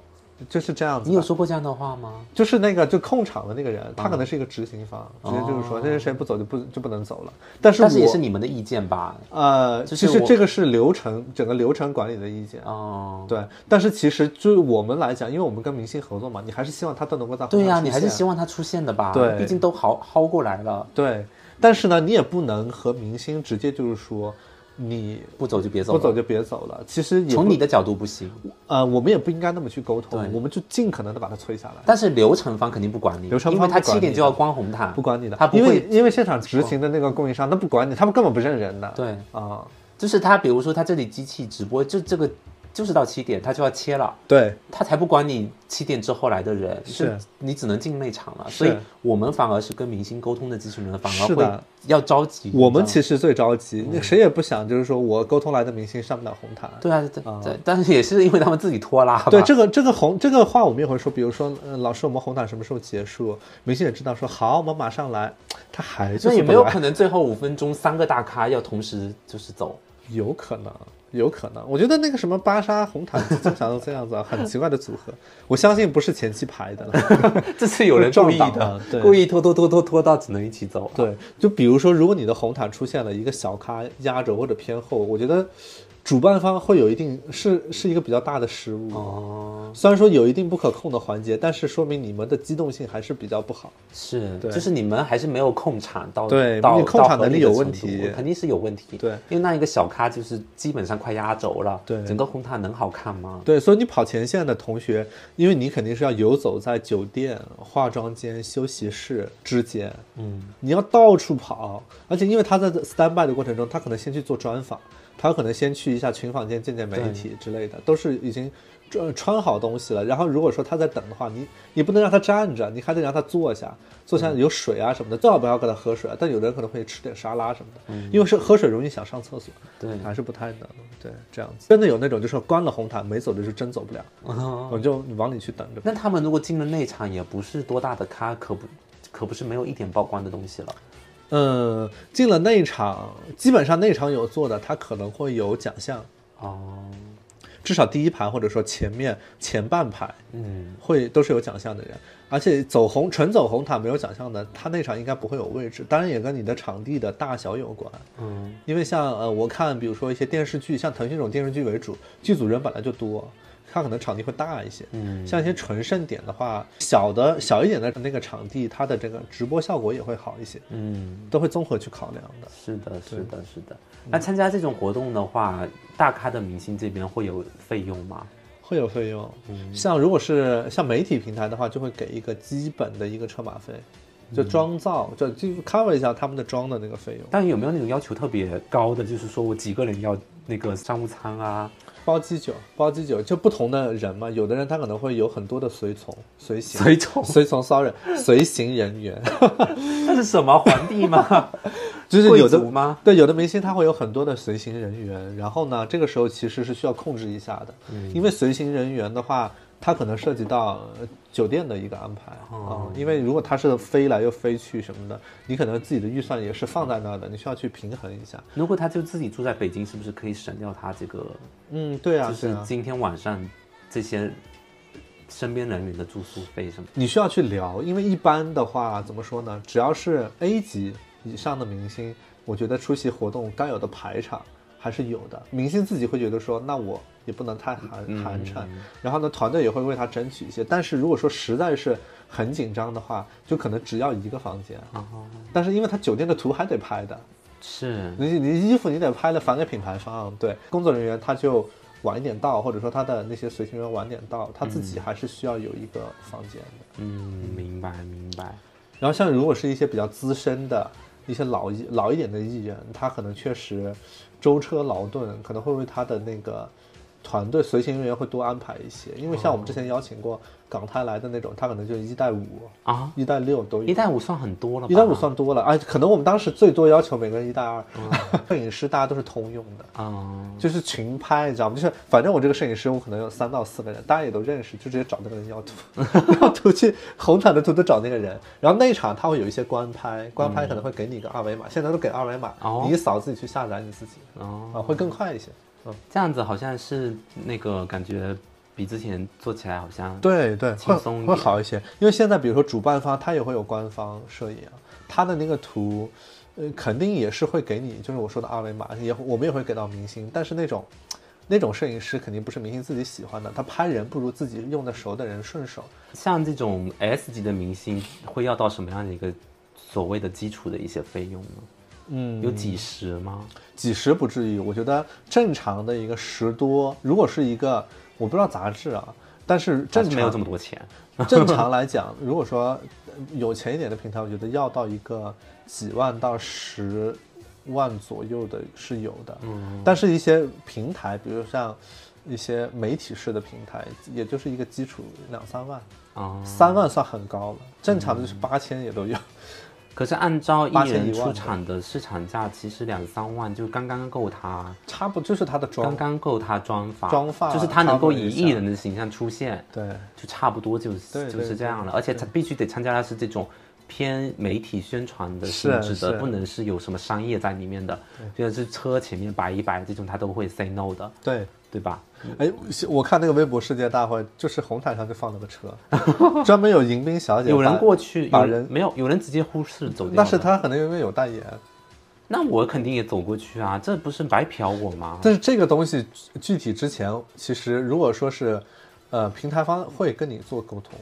S1: 就是这样子
S2: 你有说过这样的话吗？
S1: 就是那个就控场的那个人，他可能是一个执行方，直接就是说，谁谁谁不走就不就不能走了。但是
S2: 但是也是你们的意见吧？
S1: 呃，
S2: 就是
S1: 其实这个是流程整个流程管理的意见。
S2: 哦，
S1: 对，但是其实就是我们来讲，因为我们跟明星合作嘛，你还是希望他都能够在
S2: 对呀、
S1: 呀、
S2: 你还是希望他出现的吧？
S1: 对
S2: 毕竟都薅薅过来了，
S1: 对，但是呢，你也不能和明星直接就是说你
S2: 不走就别走了。
S1: 不走就别走了。其实
S2: 从你的角度不行，
S1: 呃，我们也不应该那么去沟通，我们就尽可能的把它催下来。
S2: 但是流程方肯定不管你，
S1: 流程
S2: 因为他七点就要关红毯，
S1: 不管你的，
S2: 他不
S1: 因为
S2: 会
S1: 因为现场执行的那个供应商，他不管你，他们根本不认人的。
S2: 对，
S1: 啊，
S2: 就是他，比如说他这里机器直播，就这个就是到七点他就要切了。
S1: 对，
S2: 他才不管你七点之后来的人，
S1: 是
S2: 你只能进内场了。所以我们反而是跟明星沟通的机器人，反而会要着急。
S1: 我们其实最着急，那谁也不想就是说我沟通来的明星上不了红毯。
S2: 对啊，对对，但是也是因为他们自己拖拉。
S1: 对这个这个红这个话我们也会说，比如说，呃，老师，我们红毯什么时候结束？明星也知道说好，我们马上来，他还是
S2: 那也
S1: 是
S2: 没有可能最后五分钟三个大咖要同时就是走。
S1: 有可能，有可能。我觉得那个什么芭莎红毯经常都这样子啊，很奇怪的组合。我相信不是前期排的了。
S2: 这是有人 故意的故意拖拖拖拖拖到只能一起走。
S1: 对，就比如说，如果你的红毯出现了一个小咖压轴或者偏后，我觉得主办方会有一定是是一个比较大的失误。
S2: 哦，
S1: 虽然说有一定不可控的环节，但是说明你们的机动性还是比较不好。
S2: 是，
S1: 对
S2: 就是你们还是没有控场到，
S1: 对
S2: 到
S1: 你控场能力有问题
S2: 肯定是有问题。
S1: 对，
S2: 因为那一个小咖就是基本上快压轴了，
S1: 对
S2: 整个红毯能好看吗？
S1: 对，所以你跑前线的同学，因为你肯定是要游走在酒店、化妆间、休息室之间，
S2: 嗯，
S1: 你要到处跑，而且因为他在 stand by 的过程中，他可能先去做专访，他有可能先去一下群访间见见媒体之类的，都是已经穿穿好东西了。然后如果说他在等的话，你你不能让他站着，你还得让他坐下，坐下有水啊什么的，最好不要给他喝水啊。但有的人可能会吃点沙拉什么的，因为是喝水容易想上厕所，
S2: 对
S1: 还是不太能。对，这样子真的有那种就是关了红毯没走的，就真走不了，
S2: 哦
S1: 我就往里去等着。
S2: 那他们如果进了内场，也不是多大的咖，可不可不是没有一点曝光的东西了。
S1: 嗯，进了内场，基本上内场有座的，他可能会有奖项。
S2: 哦，
S1: 至少第一排或者说前面前半排
S2: 嗯，
S1: 会都是有奖项的人，而且走红纯走红毯没有奖项的，他那场应该不会有位置。当然也跟你的场地的大小有关，
S2: 嗯，
S1: 因为像呃我看比如说一些电视剧，像腾讯这种电视剧为主，剧组人本来就多。它可能场地会大一些，
S2: 嗯
S1: 像一些纯盛典的话，小的小一点的那个场地，它的这个直播效果也会好一些，
S2: 嗯，
S1: 都会综合去考量的。
S2: 是的，是的，是的。那参加这种活动的话，大咖的明星这边会有费用吗？
S1: 会有费用，
S2: 嗯
S1: 像如果是像媒体平台的话，就会给一个基本的一个车马费，
S2: 嗯
S1: 就妆造，就就 cover 一下他们的妆的那个费用。
S2: 但有没有那种要求特别高的，就是说我几个人要那个商务舱啊？
S1: 包机酒，包机酒，就不同的人嘛，有的人他可能会有很多的随从、随行、
S2: 随从
S1: 随从，sorry，随行人员，
S2: 那是什么皇帝吗？
S1: 就是有的
S2: 吗？
S1: 对，有的明星他会有很多的随行人员，然后呢，这个时候其实是需要控制一下的，因为随行人员的话，他可能涉及到呃酒店的一个安排啊、因为如果他是飞来又飞去什么的，你可能自己的预算也是放在那儿的，你需要去平衡一下。
S2: 如果他就自己住在北京，是不是可以省掉他这个？
S1: 嗯，对啊，
S2: 就是今天晚上这些身边人员的住宿费什么。
S1: 你需要去聊，因为一般的话怎么说呢？只要是 A 级以上的明星，我觉得出席活动该有的排场还是有的。明星自己会觉得说，那我也不能太寒寒碜，然后呢，团队也会为他争取一些。但是如果说实在是很紧张的话，就可能只要一个房间。但是因为他酒店的图还得拍的，
S2: 是
S1: 你你衣服你得拍了返给品牌方，对工作人员他就晚一点到，或者说他的那些随行员晚点到，他自己还是需要有一个房间的。
S2: 嗯，明白明白。
S1: 然后像如果是一些比较资深的一些老一老一点的艺人，他可能确实舟车劳顿，可能会为他的那个团队随行人员会多安排一些，因为像我们之前邀请过港台来的那种，他可能就一带五
S2: 啊，
S1: 一带六都有。
S2: 一带五算很多了吧，
S1: 一带五算多了，哎，可能我们当时最多要求每个人一带二，摄影师大家都是通用的，
S2: 啊，
S1: 就是群拍，你知道吗？就是反正我这个摄影师，我可能有三到四个人，大家也都认识，就直接找那个人要图，要图去红毯的图都找那个人。然后那一场他会有一些官拍，官拍可能会给你一个二维码，现在都给二维码，
S2: 哦。
S1: 你一扫自己去下载你自己，
S2: 哦，
S1: 啊，会更快一些。嗯，
S2: 这样子好像是那个感觉比之前做起来好像
S1: 对对，
S2: 轻松
S1: 会好一些，因为现在比如说主办方他也会有官方摄影，他的那个图，呃，肯定也是会给你，就是我说的二维码，也我们也会给到明星，但是那种。那种摄影师肯定不是明星自己喜欢的，他拍人不如自己用的熟的人顺手。
S2: 像这种 S 级的明星会要到什么样的一个所谓的基础的一些费用呢？
S1: 嗯
S2: 有几十吗？
S1: 几十不至于，我觉得正常的一个十多，如果是一个我不知道杂志啊，但是
S2: 还
S1: 正
S2: 是没有这
S1: 常
S2: 么多钱。
S1: 正常来讲，如果说呃有钱一点的平台，我觉得要到一个几万到十万左右的是有的。
S2: 嗯，
S1: 但是一些平台，比如像一些媒体式的平台，也就是一个基础两三万，
S2: 啊、
S1: 三万算很高了，正常的就是八千也都有。
S2: 可是按照艺人出场的市场价，其实两三万就刚刚够他，
S1: 差不多就是他的妆，
S2: 刚刚够他妆发，
S1: 妆发
S2: 就是他能够以艺人的形象出现，
S1: 对。
S2: 就差不多就是就是这样了。而且他必须得参加的是这种偏媒体宣传的性质的，不能是有什么商业在里面的，就是车前面摆一摆这种，他都会 say no 的，
S1: 对。
S2: 对吧？
S1: 哎，我看那个微博世界大会，就是红毯上就放了个车，专门有迎宾小姐
S2: 有人过去，有
S1: 把人
S2: 没有？有人直接忽视走掉。
S1: 那是，他可能因为有代言，
S2: 那我肯定也走过去啊，这不是白嫖我吗？
S1: 但是这个东西具体之前，其实如果说是，呃，平台方会跟你做沟通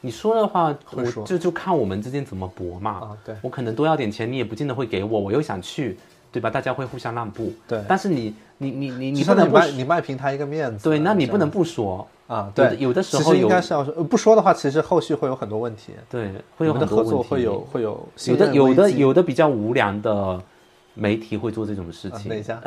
S2: 你说的话，我
S1: 会说
S2: 就就看我们之间怎么搏嘛。
S1: 啊，对
S2: 我可能多要点钱，你也不见得会给我，我又想去，对吧？大家会互相让步。
S1: 对
S2: 但是你你你你你不能不说
S1: 你卖平台一个面子，
S2: 对，那你不能不说。
S1: 啊，对，
S2: 有的时
S1: 其实应该是要说，呃不说的话，其实后续会有很多问题，
S2: 对，会有很多问题。
S1: 合作会有会有
S2: 有的有的有的比较无良的媒体会做这种事
S1: 啊
S2: 等
S1: 一下？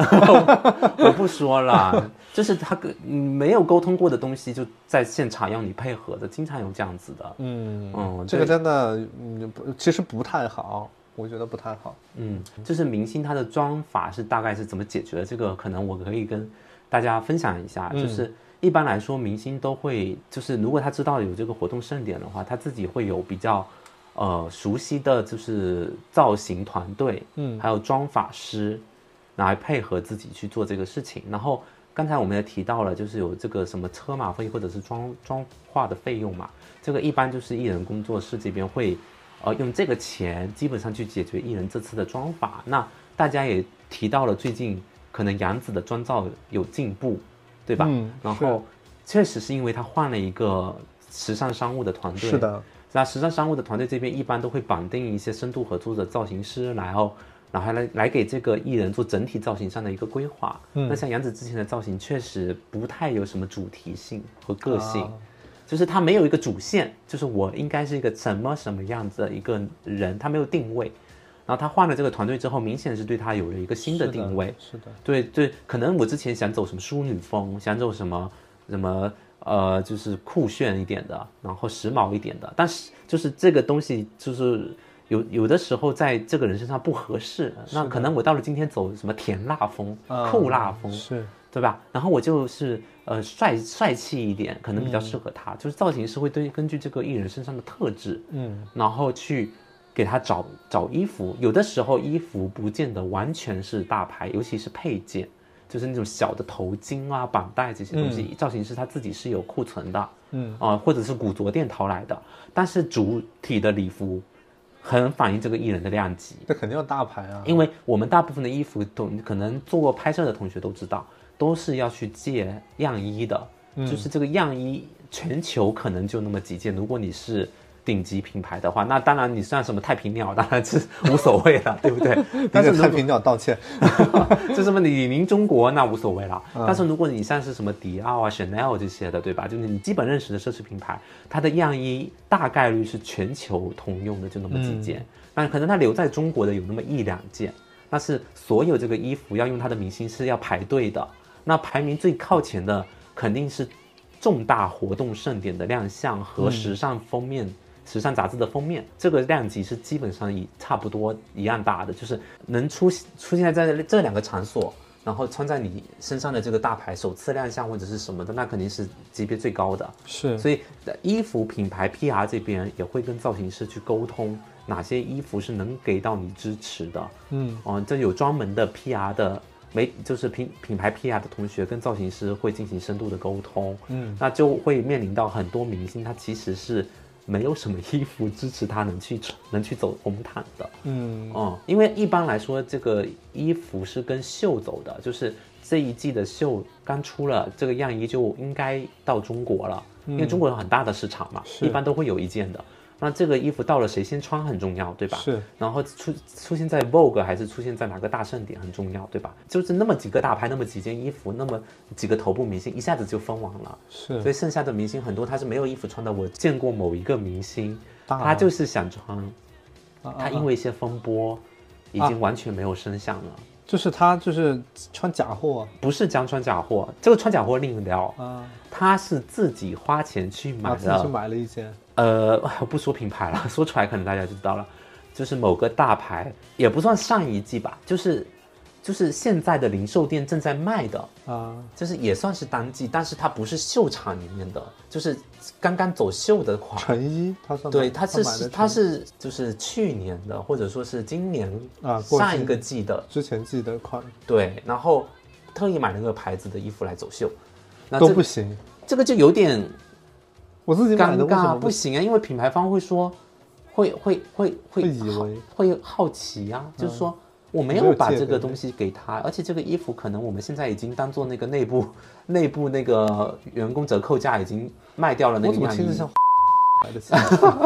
S2: 我不说了，就是他跟嗯没有沟通过的东西，就在现场要你配合的，经常有这样子的。
S1: 嗯
S2: 嗯
S1: 这个真的，嗯，不，其实不太好，我觉得不太好。
S2: 嗯，就是明星他的妆法是大概是怎么解决的？这个可能我可以跟大家分享一下。
S1: 嗯
S2: 就是一般来说，明星都会，就是如果他知道有这个活动盛典的话，他自己会有比较呃熟悉的就是造型团队，
S1: 嗯
S2: 还有妆发师来配合自己去做这个事情。然后刚才我们也提到了，就是有这个什么车马费或者是妆妆化的费用嘛，这个一般就是艺人工作室这边会。呃，用这个钱基本上去解决艺人这次的妆法。那大家也提到了，最近可能杨紫的妆造有进步，对吧？
S1: 嗯
S2: 然后确实是因为他换了一个时尚商务的团队，
S1: 是。的，
S2: 那时尚商务的团队这边一般都会绑定一些深度合作的造型师，然后然后来来给这个艺人做整体造型上的一个规划。
S1: 嗯
S2: 那像杨紫之前的造型确实不太有什么主题性和个性。
S1: 啊
S2: 就是他没有一个主线，就是我应该是一个什么什么样子的一个人，他没有定位。然后他换了这个团队之后，明显是对他有了一个新的定位。
S1: 是的，
S2: 对对，可能我之前想走什么淑女风，想走什么什么呃，就是酷炫一点的，然后时髦一点的，但是就是这个东西就是有有的时候在这个人身上不合适，那可能我到了今天走什么甜辣风、
S1: 啊
S2: 酷辣风，
S1: 是
S2: 对吧？然后我就是呃帅帅气一点，可能
S1: 嗯
S2: 比较适合他。就是造型师会对根据这个艺人身上的特质，
S1: 嗯，
S2: 然后去给他找找衣服。有的时候衣服不见得完全是大牌，尤其是配件，就是那种小的头巾啊、绑带这些东西，造型师他自己是有库存的，
S1: 嗯
S2: 啊、或者是古着店淘来的，但是主体的礼服很反映这个艺人的量级。
S1: 这肯定要大牌啊。
S2: 因为我们大部分的衣服都可能做过拍摄的同学都知道，都是要去借样衣的，就是这个样衣全球可能就那么几件。如果你是顶级品牌的话，那当然你算什么太平鸟，当然是无所谓了，对不对？但是
S1: 太平鸟道歉，
S2: 就什么李宁中国那无所谓了。但是如果你像是什么迪奥啊、Chanel 这些的，对吧？就是你基本认识的奢侈品牌，它的样衣大概率是全球通用的，就那么几件。那可能它留在中国的有那么一两件，但是所有这个衣服要用它的明星是要排队的。那排名最靠前的肯定是重大活动盛典的亮相和时尚封面。时尚杂志的封面，这个量级是基本上一差不多一样大的，就是能出出现在这两个场所，然后穿在你身上的这个大牌首次亮相或者是什么的，那肯定是级别最高的。
S1: 是
S2: 所以呃衣服品牌 PR 这边也会跟造型师去沟通，哪些衣服是能给到你支持的。
S1: 嗯，
S2: 哦、这有专门的 PR 的媒，就是品品牌 PR 的同学跟造型师会进行深度的沟通。
S1: 嗯，
S2: 那就会面临到很多明星他其实是没有什么衣服支持他能去能去走红毯的。
S1: 嗯
S2: 哦、因为一般来说，这个衣服是跟秀走的，就是这一季的秀刚出了，这个样衣就应该到中国了，因为中国有很大的市场嘛，一般都会有一件的。那这个衣服到了谁先穿很重要，对吧？
S1: 是。
S2: 然后出出现在 Vogue 还是出现在哪个大盛典很重要，对吧？就是那么几个大牌，那么几件衣服，那么几个头部明星，一下子就封王了。
S1: 是
S2: 所以剩下的明星很多他是没有衣服穿的。我见过某一个明星，他就是想穿，
S1: 啊
S2: 他因为一些风波，已经完全没有声响了。
S1: 就是他就是穿假货
S2: 不是将穿假货，这个穿假货另聊，
S1: 啊，
S2: 他是自己花钱去买
S1: 啊自己去
S2: 的。
S1: 买了一件，
S2: 呃，我不说品牌了，说出来可能大家就知道了，就是某个大牌，也不算上一季吧，就是就是现在的零售店正在卖的，
S1: 啊，
S2: 就是也算是当季，但是它不是秀场里面的，就是刚刚走秀的款。
S1: 成衣，它算
S2: 对，它是它是就是去年的，或者说是今年
S1: 啊
S2: 上一个季的，
S1: 之前季的款。
S2: 对，然后特意买那个牌子的衣服来走秀，那这
S1: 都不行，
S2: 这个就有点
S1: 我自己买
S2: 尴尬，不行啊，因为品牌方会说，会会会会
S1: 会以
S2: 好
S1: 为嗯
S2: 会好奇啊，就是说我没
S1: 没有
S2: 有把这个东西给他，而且这个衣服可能我们现在已经当做那个内部内部那个员工折扣价已经卖掉了那
S1: 我怎么
S2: 个样衣，
S1: 听着像买的钱？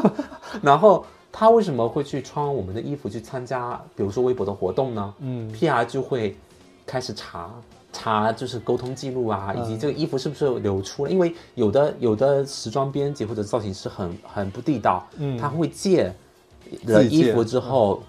S2: 然后他为什么会去穿我们的衣服去参加，比如说微博的活动呢？
S1: 嗯
S2: ，PR 就会开始查查，就是沟通记录啊，
S1: 嗯。
S2: 以及这个衣服是不是流出了。因为有的有的时装编辑或者造型师很很不地道，
S1: 嗯。
S2: 他会借了
S1: 自己借
S2: 衣服之后，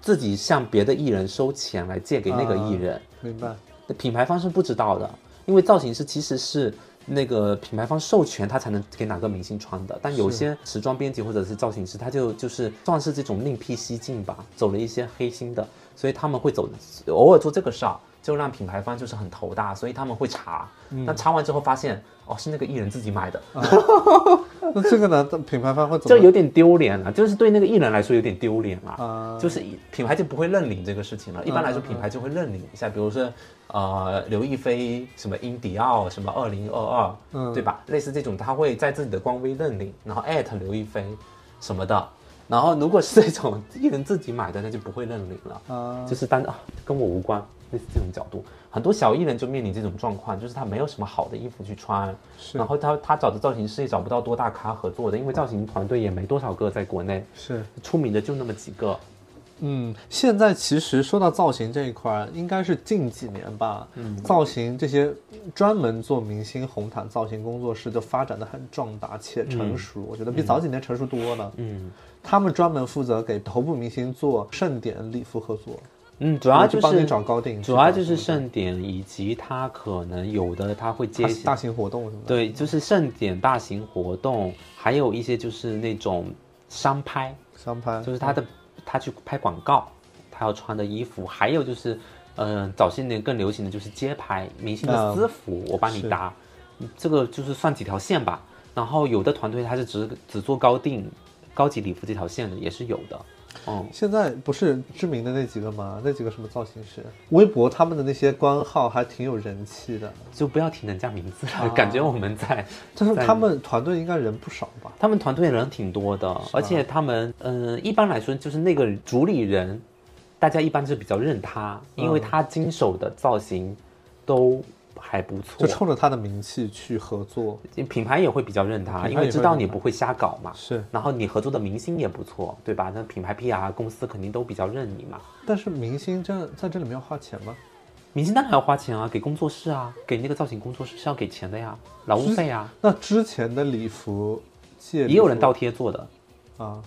S2: 自己向别的艺人收钱来借给那个艺人。
S1: 明白，
S2: 那品牌方是不知道的，因为造型师其实是那个品牌方授权他才能给哪个明星穿的，但有些时装编辑或者是造型师，他就就是算是这种另辟蹊径吧，走了一些黑心的，所以他们会走偶尔做这个事儿，就让品牌方就是很头大，所以他们会查，那查完之后发现哦是那个艺人自己买的，
S1: 那这个呢，品牌方会怎么？
S2: 这有点丢脸了，就是对那个艺人来说有点丢脸了。
S1: 啊，
S2: 就是品牌就不会认领这个事情了。一般来说，品牌就会认领一下，比如说，呃，刘亦菲什么英迪奥什么二零二二，
S1: 嗯
S2: 对吧？类似这种，他会在自己的官微认领，然后艾特刘亦菲什么的。然后如果是这种艺人自己买的，那就不会认领了，
S1: 啊，
S2: 就是单啊跟我无关，类似这种角度。很多小艺人就面临这种状况，就是他没有什么好的衣服去穿，
S1: 是
S2: 然后他他找的造型师也找不到多大咖合作的，因为造型团队也没多少个在国内，
S1: 是。
S2: 出名的就那么几个。
S1: 嗯，现在其实说到造型这一块儿，应该是近几年吧，嗯，造型这些专门做明星红毯造型工作室就发展的很壮大且成熟，我觉得比早几年成熟多了。
S2: 嗯
S1: 他们专门负责给头部明星做盛典礼服合作，
S2: 嗯，主要就
S1: 帮你
S2: 是
S1: 找高定，
S2: 主要就是盛典，以及他可能有的他会接
S1: 大大型活动什么的。
S2: 对，就是盛典大型活动，还有一些就是那种商拍，
S1: 商拍
S2: 就是他的他去拍广告，他要穿的衣服，还有就是，嗯、早些年更流行的就是街拍明星的
S1: 嗯
S2: 私服，我帮你搭，这个就是算几条线吧。然后有的团队他是只只做高定高级礼服这条线的，也是有的。嗯，
S1: 现在不是知名的那几个吗？那几个什么造型师？微博他们的那些官号还挺有人气的，
S2: 就不要提人家名字了，感觉我们在。
S1: 但是他们团队应该人不少吧？
S2: 他们团队人挺多的，而且他们，嗯，一般来说就是那个主理人，大家一般是比较认他，因为他经手的造型都还不错，
S1: 就冲着他的名气去合作，
S2: 品牌也会比较认他，因为知道你不会瞎搞嘛。
S1: 是，
S2: 然后你合作的明星也不错，对吧？那品牌 PR 公司肯定都比较认你嘛。
S1: 但是明星这在这里面要花钱吗？
S2: 明星当然要花钱啊，给工作室啊，给那个造型工作室是要给钱的呀，劳务费啊。
S1: 那之前的礼服界
S2: 也有人倒贴做的
S1: 啊，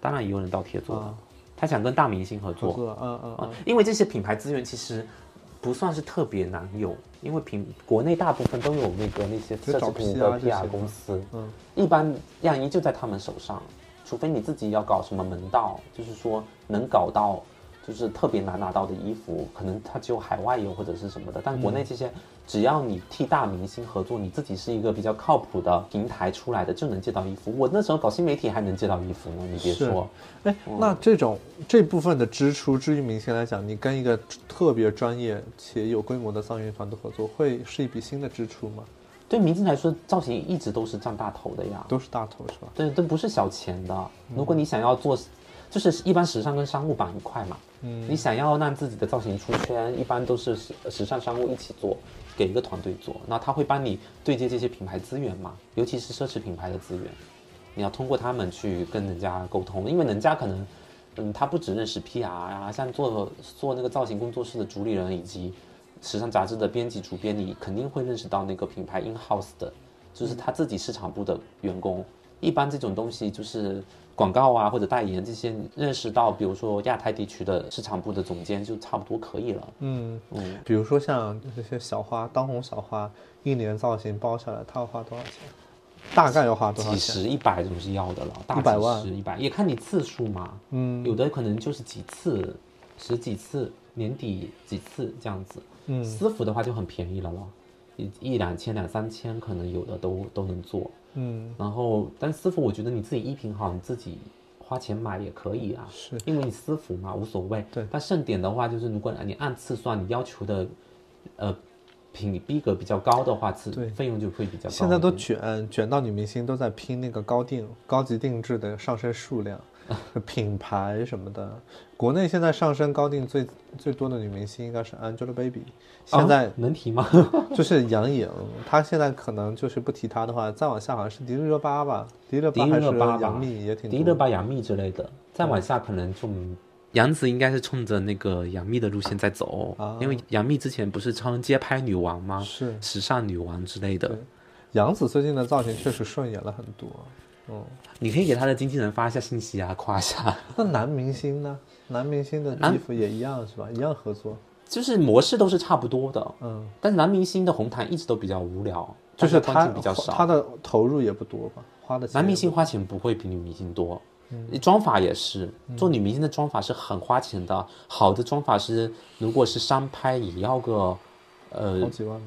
S2: 当然也有人倒贴做的。他想跟大明星合
S1: 作，嗯嗯嗯，
S2: 因为这些品牌资源其实不算是特别难有，因为平国内大部分都有那个那些奢侈品的 PR 公司，嗯，一般样衣就在他们手上，除非你自己要搞什么门道，就是说能搞到。就是特别难拿到的衣服，可能它只有海外有或者是什么的，但国内这些，只要你替大明星合作，你自己是一个比较靠谱的平台出来的，就能借到衣服。我那时候搞新媒体还能借到衣服呢，你别说。
S1: 哎，那这种这部分的支出，至于明星来讲，你跟一个特别专业且有规模的造型团队合作，会是一笔新的支出吗？
S2: 对明星来说，造型一直都是占大头的呀，
S1: 都是大头是吧？
S2: 对，都不是小钱的。如果你想要做。就是一般时尚跟商务绑一块嘛，嗯，你想要让自己的造型出圈，一般都是时时尚商务一起做，给一个团队做，那他会帮你对接这些品牌资源嘛，尤其是奢侈品牌的资源，你要通过他们去跟人家沟通，因为人家可能，嗯，他不只认识 PR 啊，像做做那个造型工作室的主理人以及时尚杂志的编辑主编，你肯定会认识到那个品牌 in house 的，就是他自己市场部的员工，一般这种东西就是。广告啊，或者代言这些，认识到，比如说亚太地区的市场部的总监就差不多可以了。
S1: 嗯嗯，比如说像这些小花，当红小花，一年造型包下来，他要花多少钱？大概要花多少钱？
S2: 几十、一百总是要的了，大
S1: 百万、
S2: 一百，也看你次数嘛。嗯，有的可能就是几次，十几次，年底几次这样子。嗯，私服的话就很便宜了了，一一两千、两三千，可能有的都都能做。嗯，然后，但私服我觉得你自己衣品好，你自己花钱买也可以啊，
S1: 是
S2: 因为你私服嘛，无所谓。
S1: 对，
S2: 但盛典的话，就是如果你按次算，你要求的，呃，品逼格比较高的话，次费用就会比较高。
S1: 现在都卷卷到女明星都在拼那个高定、高级定制的上身数量。品牌什么的，国内现在上升高定最最多的女明星应该是 Angelababy，现在
S2: 能提吗？
S1: 就是杨颖，她现在可能就是不提她的话，再往下好像是迪丽热巴吧，迪丽热巴还是杨幂也挺，
S2: 迪丽热巴、杨幂之类的，再往下可能就杨紫应该是冲着那个杨幂的路线在走，因为杨幂之前不是称街拍女王吗？
S1: 是
S2: 时尚女王之类的，
S1: 杨紫最近的造型确实顺眼了很多。哦，
S2: 你可以给他的经纪人发一下信息啊，夸一下。
S1: 那男明星呢？男明星的衣服也一样是吧？一样合作，
S2: 就是模式都是差不多的。嗯，但男明星的红毯一直都比较无聊，
S1: 就是
S2: 他比较少，
S1: 他的投入也不多吧？花的
S2: 男明星花钱不会比女明星多。嗯，妆法也是，做女明星的妆法是很花钱的。好的妆法师，如果是商拍，也要个
S1: 呃好几万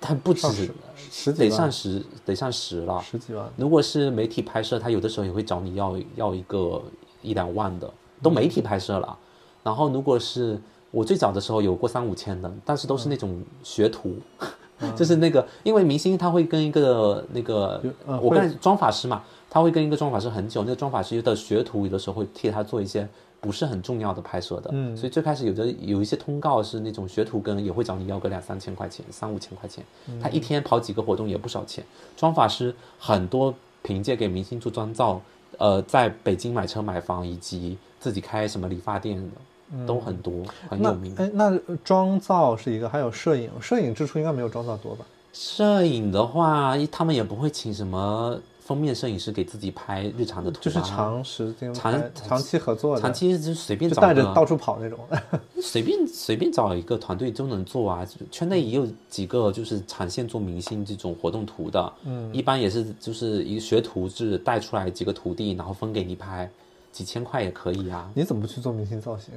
S2: 它不止
S1: 十
S2: 得上十得上十了，
S1: 十几万。
S2: 如果是媒体拍摄，他有的时候也会找你要要一个一两万的，都媒体拍摄了。然后如果是我最早的时候有过三五千的，但是都是那种学徒，就是那个因为明星他会跟一个那个我看妆发师嘛，他会跟一个妆发师很久，那个妆发师的学徒有的时候会替他做一些。不是很重要的拍摄的，嗯，所以最开始有的有一些通告是那种学徒跟也会找你要个两三千块钱，三五千块钱，他一天跑几个活动也不少钱。妆发师很多凭借给明星做妆造，呃，在北京买车买房以及自己开什么理发店的都很多，很有名。
S1: 哎，那妆造是一个，还有摄影，摄影支出应该没有妆造多吧？
S2: 摄影的话，他们也不会请什么。封面摄影师给自己拍日常的图，
S1: 就是长时间、长长期合作的，
S2: 长期就随便找
S1: 带着到处跑那种，
S2: 随便随便找一个团队都能做啊。圈内也有几个就是产线做明星这种活动图的，嗯，一般也是就是一个学徒制带出来几个徒弟，然后分给你拍，几千块也可以啊。
S1: 你怎么不去做明星造型？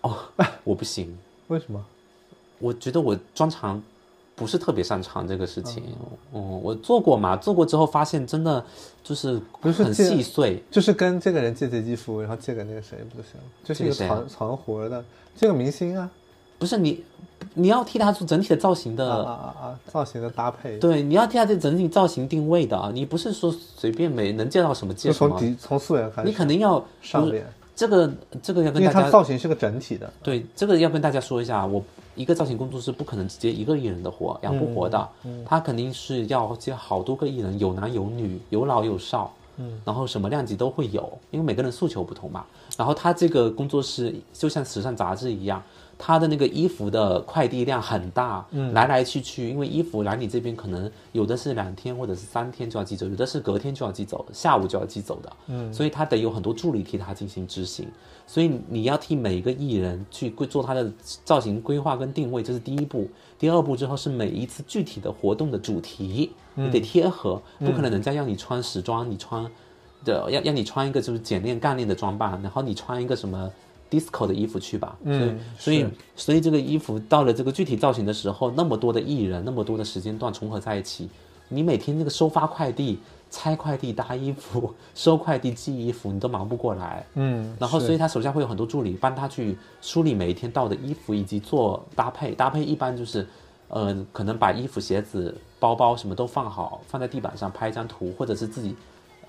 S2: 哦，我不行，
S1: 为什么？
S2: 我觉得我专长。不是特别擅长这个事情。嗯，我做过嘛，做过之后发现真的就是很
S1: 不是很
S2: 细碎。
S1: 就是跟这个人借借衣服，然后借给那个谁不就行了？就是一个
S2: 借给谁啊
S1: 团团活的，这个明星啊，
S2: 不是你，你要替他做整体的造型
S1: 啊
S2: 的，
S1: 啊啊啊，造型的搭配，
S2: 对，你要替他这整体造型定位的啊，你不是说随便没能借到什么借什么，
S1: 从底从素颜开始，
S2: 你肯定要
S1: 上脸，
S2: 这个这个要跟
S1: 因为它
S2: 大家
S1: 造型是个整体的，
S2: 对这个要跟大家说一下，我一个造型工作室不可能只接一个艺人的活，养不活的，他肯定是要接好多个艺人，有男有女，有老有少。嗯，然后什么量级都会有，因为每个人诉求不同嘛。然后他这个工作室就像时尚杂志一样，他的那个衣服的快递量很大，嗯，来来去去，因为衣服来你这边可能有的是两天或者是三天就要寄走，有的是隔天就要寄走，下午就要寄走的，嗯，所以他得有很多助理替他进行执行，所以你要替每一个艺人去规做他的造型规划跟定位，这是第一步。第二步之后是每一次具体的活动的主题，你得贴合，不可能人家要你穿时装，你穿的要要你穿一个就是简练干练的装扮，然后你穿一个什么 disco 的衣服去吧。
S1: 嗯
S2: 所以所以这个衣服到了这个具体造型的时候，那么多的艺人，那么多的时间段重合在一起，你每天那个收发快递、拆快递、搭衣服、收快递、寄衣服，你都忙不过来。
S1: 嗯，
S2: 然后，所以他手下会有很多助理帮他去梳理每一天到的衣服，以及做搭配。搭配一般就是，呃，可能把衣服、鞋子、包包什么都放好，放在地板上拍一张图，或者是自己，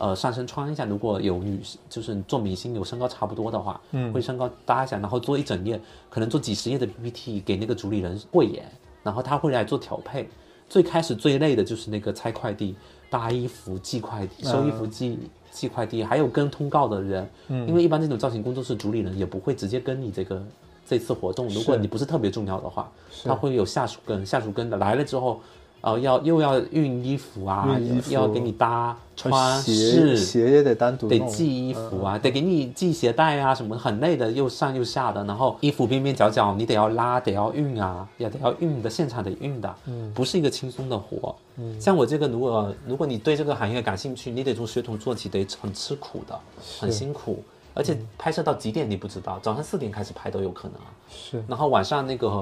S2: 呃，上身穿一下。如果有女，就是做明星有身高差不多的话，嗯，会身高搭一下，然后做一整页，可能做几十页的 PPT 给那个主理人过眼，然后他会来做调配。最开始最累的就是那个拆快递、搭衣服、寄快递、收衣服寄、寄快递，还有跟通告的人，因为一般这种造型工作室主理人也不会直接跟你这个这次活动，如果你不是特别重要的话，他会有下属跟，下属跟的来了之后，呃，要又要熨衣服啊，要要给你搭穿
S1: 鞋
S2: 试。
S1: 鞋也得单独
S2: 得系衣服啊，得给你系鞋带啊，什么很累的，又上又下的，然后衣服边边角角你得要拉，得要熨啊，也得要熨的，现场得熨的，嗯，不是一个轻松的活。嗯，像我这个，如果如果你对这个行业感兴趣，你得从学徒做起，得很吃苦的，很辛苦，而且拍摄到几点你不知道，早上四点开始拍都有可能啊。
S1: 是
S2: 然后晚上那个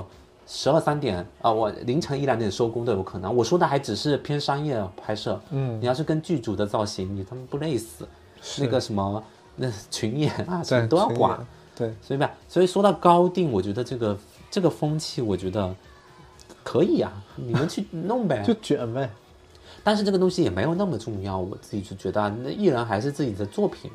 S2: 十二三点啊、我凌晨一两点收工都有可能。我说的还只是偏商业拍摄，嗯，你要是跟剧组的造型，你他们不累死，那个什么那群演啊什么都要管，
S1: 对，
S2: 所以吧，所以说到高定，我觉得这个这个风气，我觉得可以啊，你们去弄呗。
S1: 就卷呗，
S2: 但是这个东西也没有那么重要，我自己就觉得啊，那艺人还是自己的作品，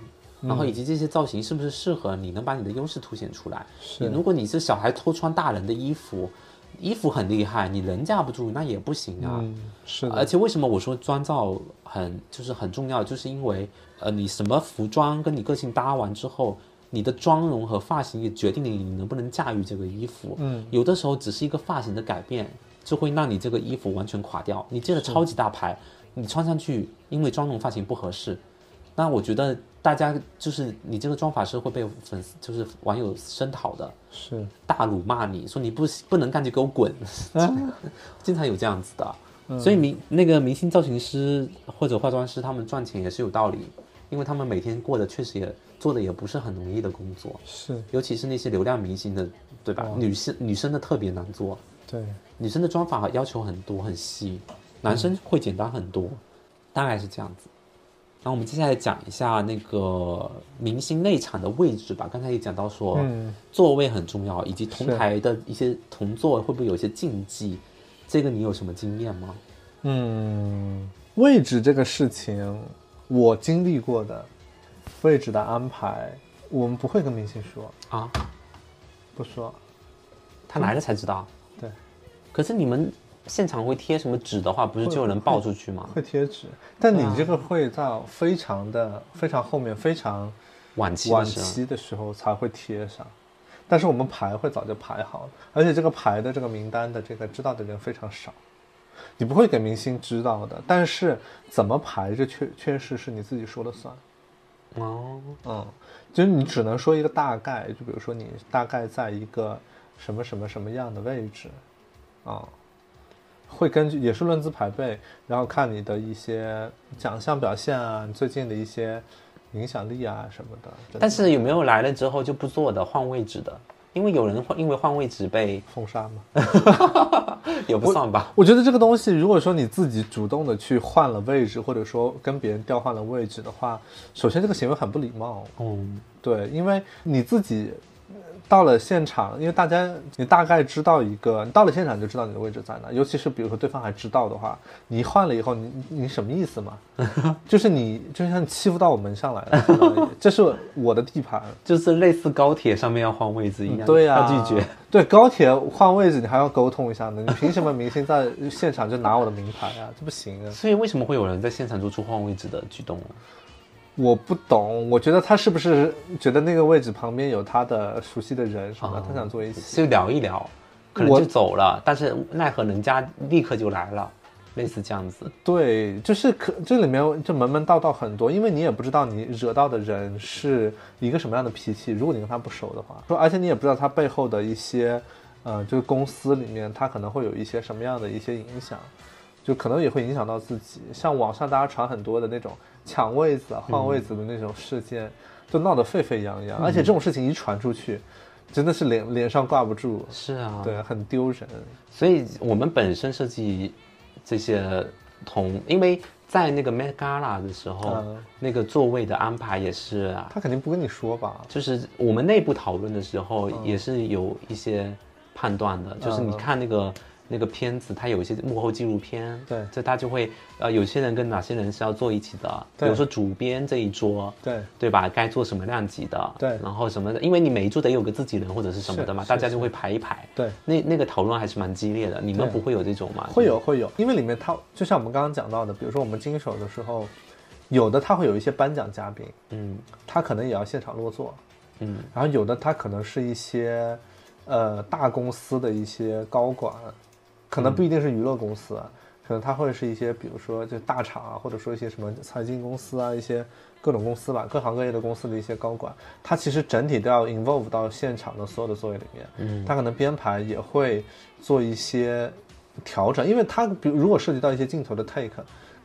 S2: 然后以及这些造型是不是适合你，能把你的优势凸显出来。
S1: 是
S2: 如果你是小孩偷穿大人的衣服，衣服很厉害，你人架不住，那也不行啊。
S1: 嗯，是，
S2: 而且为什么我说妆造很就是很重要，就是因为呃，你什么服装跟你个性搭完之后，你的妆容和发型也决定了你能不能驾驭这个衣服。嗯，有的时候只是一个发型的改变，就会让你这个衣服完全垮掉。你借了超级大牌，你穿上去因为妆容发型不合适，那我觉得大家就是你这个妆法师会被粉丝就是网友声讨的。
S1: 是
S2: 大辱骂你说你不不能干就给我滚，经常有这样子的。所以明那个明星造型师或者化妆师，他们赚钱也是有道理，因为他们每天过的确实也做的也不是很容易的工作，
S1: 是，
S2: 尤其是那些流量明星的，对吧？女生女生的特别难做，
S1: 对，
S2: 女生的妆法要求很多很细，男生会简单很多，大概是这样子。然后我们接下来讲一下那个明星内场的位置吧。刚才也讲到说，
S1: 嗯
S2: 座位很重要，以及同台的一些同座会不会有一些禁忌？这个你有什么经验吗？
S1: 嗯，位置这个事情，我经历过的位置的安排，我们不会跟明星说，
S2: 啊，
S1: 不说，
S2: 他来了才知道。
S1: 对，
S2: 可是你们现场会贴什么纸的话，不是就能报出去吗？
S1: 会贴纸，但你这个会到非常的非常后面，非常
S2: 晚期的
S1: 晚
S2: 时候，
S1: 期的时候才会贴上。但是我们排会早就排好了，而且这个排的这个名单的这个知道的人非常少，你不会给明星知道的。但是怎么排，这确确实是你自己说了算。
S2: 哦，
S1: 嗯，就是你只能说一个大概，就比如说你大概在一个什么什么什么样的位置，啊、会根据也是论资排辈，然后看你的一些奖项表现啊，你最近的一些影响力啊什么的。
S2: 但是有没有来了之后就不做的，换位置的？因为有人换因为换位置被
S1: 封杀吗？
S2: 也不算吧。
S1: 我觉得这个东西，如果说你自己主动的去换了位置，或者说跟别人调换了位置的话，首先这个行为很不礼貌。
S2: 嗯，
S1: 对，因为你自己呃到了现场，因为大家你大概知道一个，你到了现场就知道你的位置在哪。尤其是比如说对方还知道的话，你换了以后，你你什么意思嘛？就是你就像欺负到我门上来了 这是我的地盘。
S2: 就是类似高铁上面要换位置一样，
S1: 对呀、
S2: 要拒绝。。
S1: 对高铁换位置，你还要沟通一下呢。你凭什么明星在现场就拿我的名牌啊？这不行啊！
S2: 所以为什么会有人在现场做出换位置的举动呢？
S1: 我不懂，我觉得他是不是觉得那个位置旁边有他的熟悉的人什么的，
S2: 哦
S1: 他想坐一起。
S2: 就聊一聊，可能就走了，但是奈何人家立刻就来了，类似这样子。
S1: 对，就是可这里面就门门道道很多，因为你也不知道你惹到的人是一个什么样的脾气。如果你跟他不熟的话，说而且你也不知道他背后的一些，呃，就是公司里面他可能会有一些什么样的一些影响，就可能也会影响到自己。像网上大家传很多的那种抢位子啊、换位子的那种事件，就闹得沸沸扬扬，而且这种事情一传出去，真的是脸脸上挂不住，
S2: 是啊，
S1: 对，很丢人。
S2: 所以我们本身设计这些同，因为在那个 Met Gala 的时候，
S1: 嗯
S2: 那个座位的安排也是啊，
S1: 他肯定不跟你说吧？
S2: 就是我们内部讨论的时候
S1: 嗯
S2: 也是有一些判断的，就是你看那个。那个片子，它有一些幕后纪录片，
S1: 对。
S2: 这他就会，呃，有些人跟哪些人是要坐一起的，比如说主编这一桌，
S1: 对。
S2: 对吧？该做什么量级的，
S1: 对。
S2: 然后什么的，因为你每一桌得有个自己人或者是什么的嘛，大家就会排一排，
S1: 对。
S2: 那那个讨论还是蛮激烈的，你们不会有这种吗？
S1: 会有会有，因为里面它就像我们刚刚讲到的，比如说我们经手的时候，有的他会有一些颁奖嘉宾，
S2: 嗯。
S1: 他可能也要现场落座，
S2: 嗯。
S1: 然后有的他可能是一些呃大公司的一些高管，可能不一定是娱乐公司，啊，可能他会是一些比如说就大厂啊，或者说一些什么财经公司啊，一些各种公司吧，各行各业的公司的一些高管，他其实整体都要 involve 到现场的所有的座位里面，
S2: 嗯。
S1: 他可能编排也会做一些调整，因为他比如如果涉及到一些镜头的 take，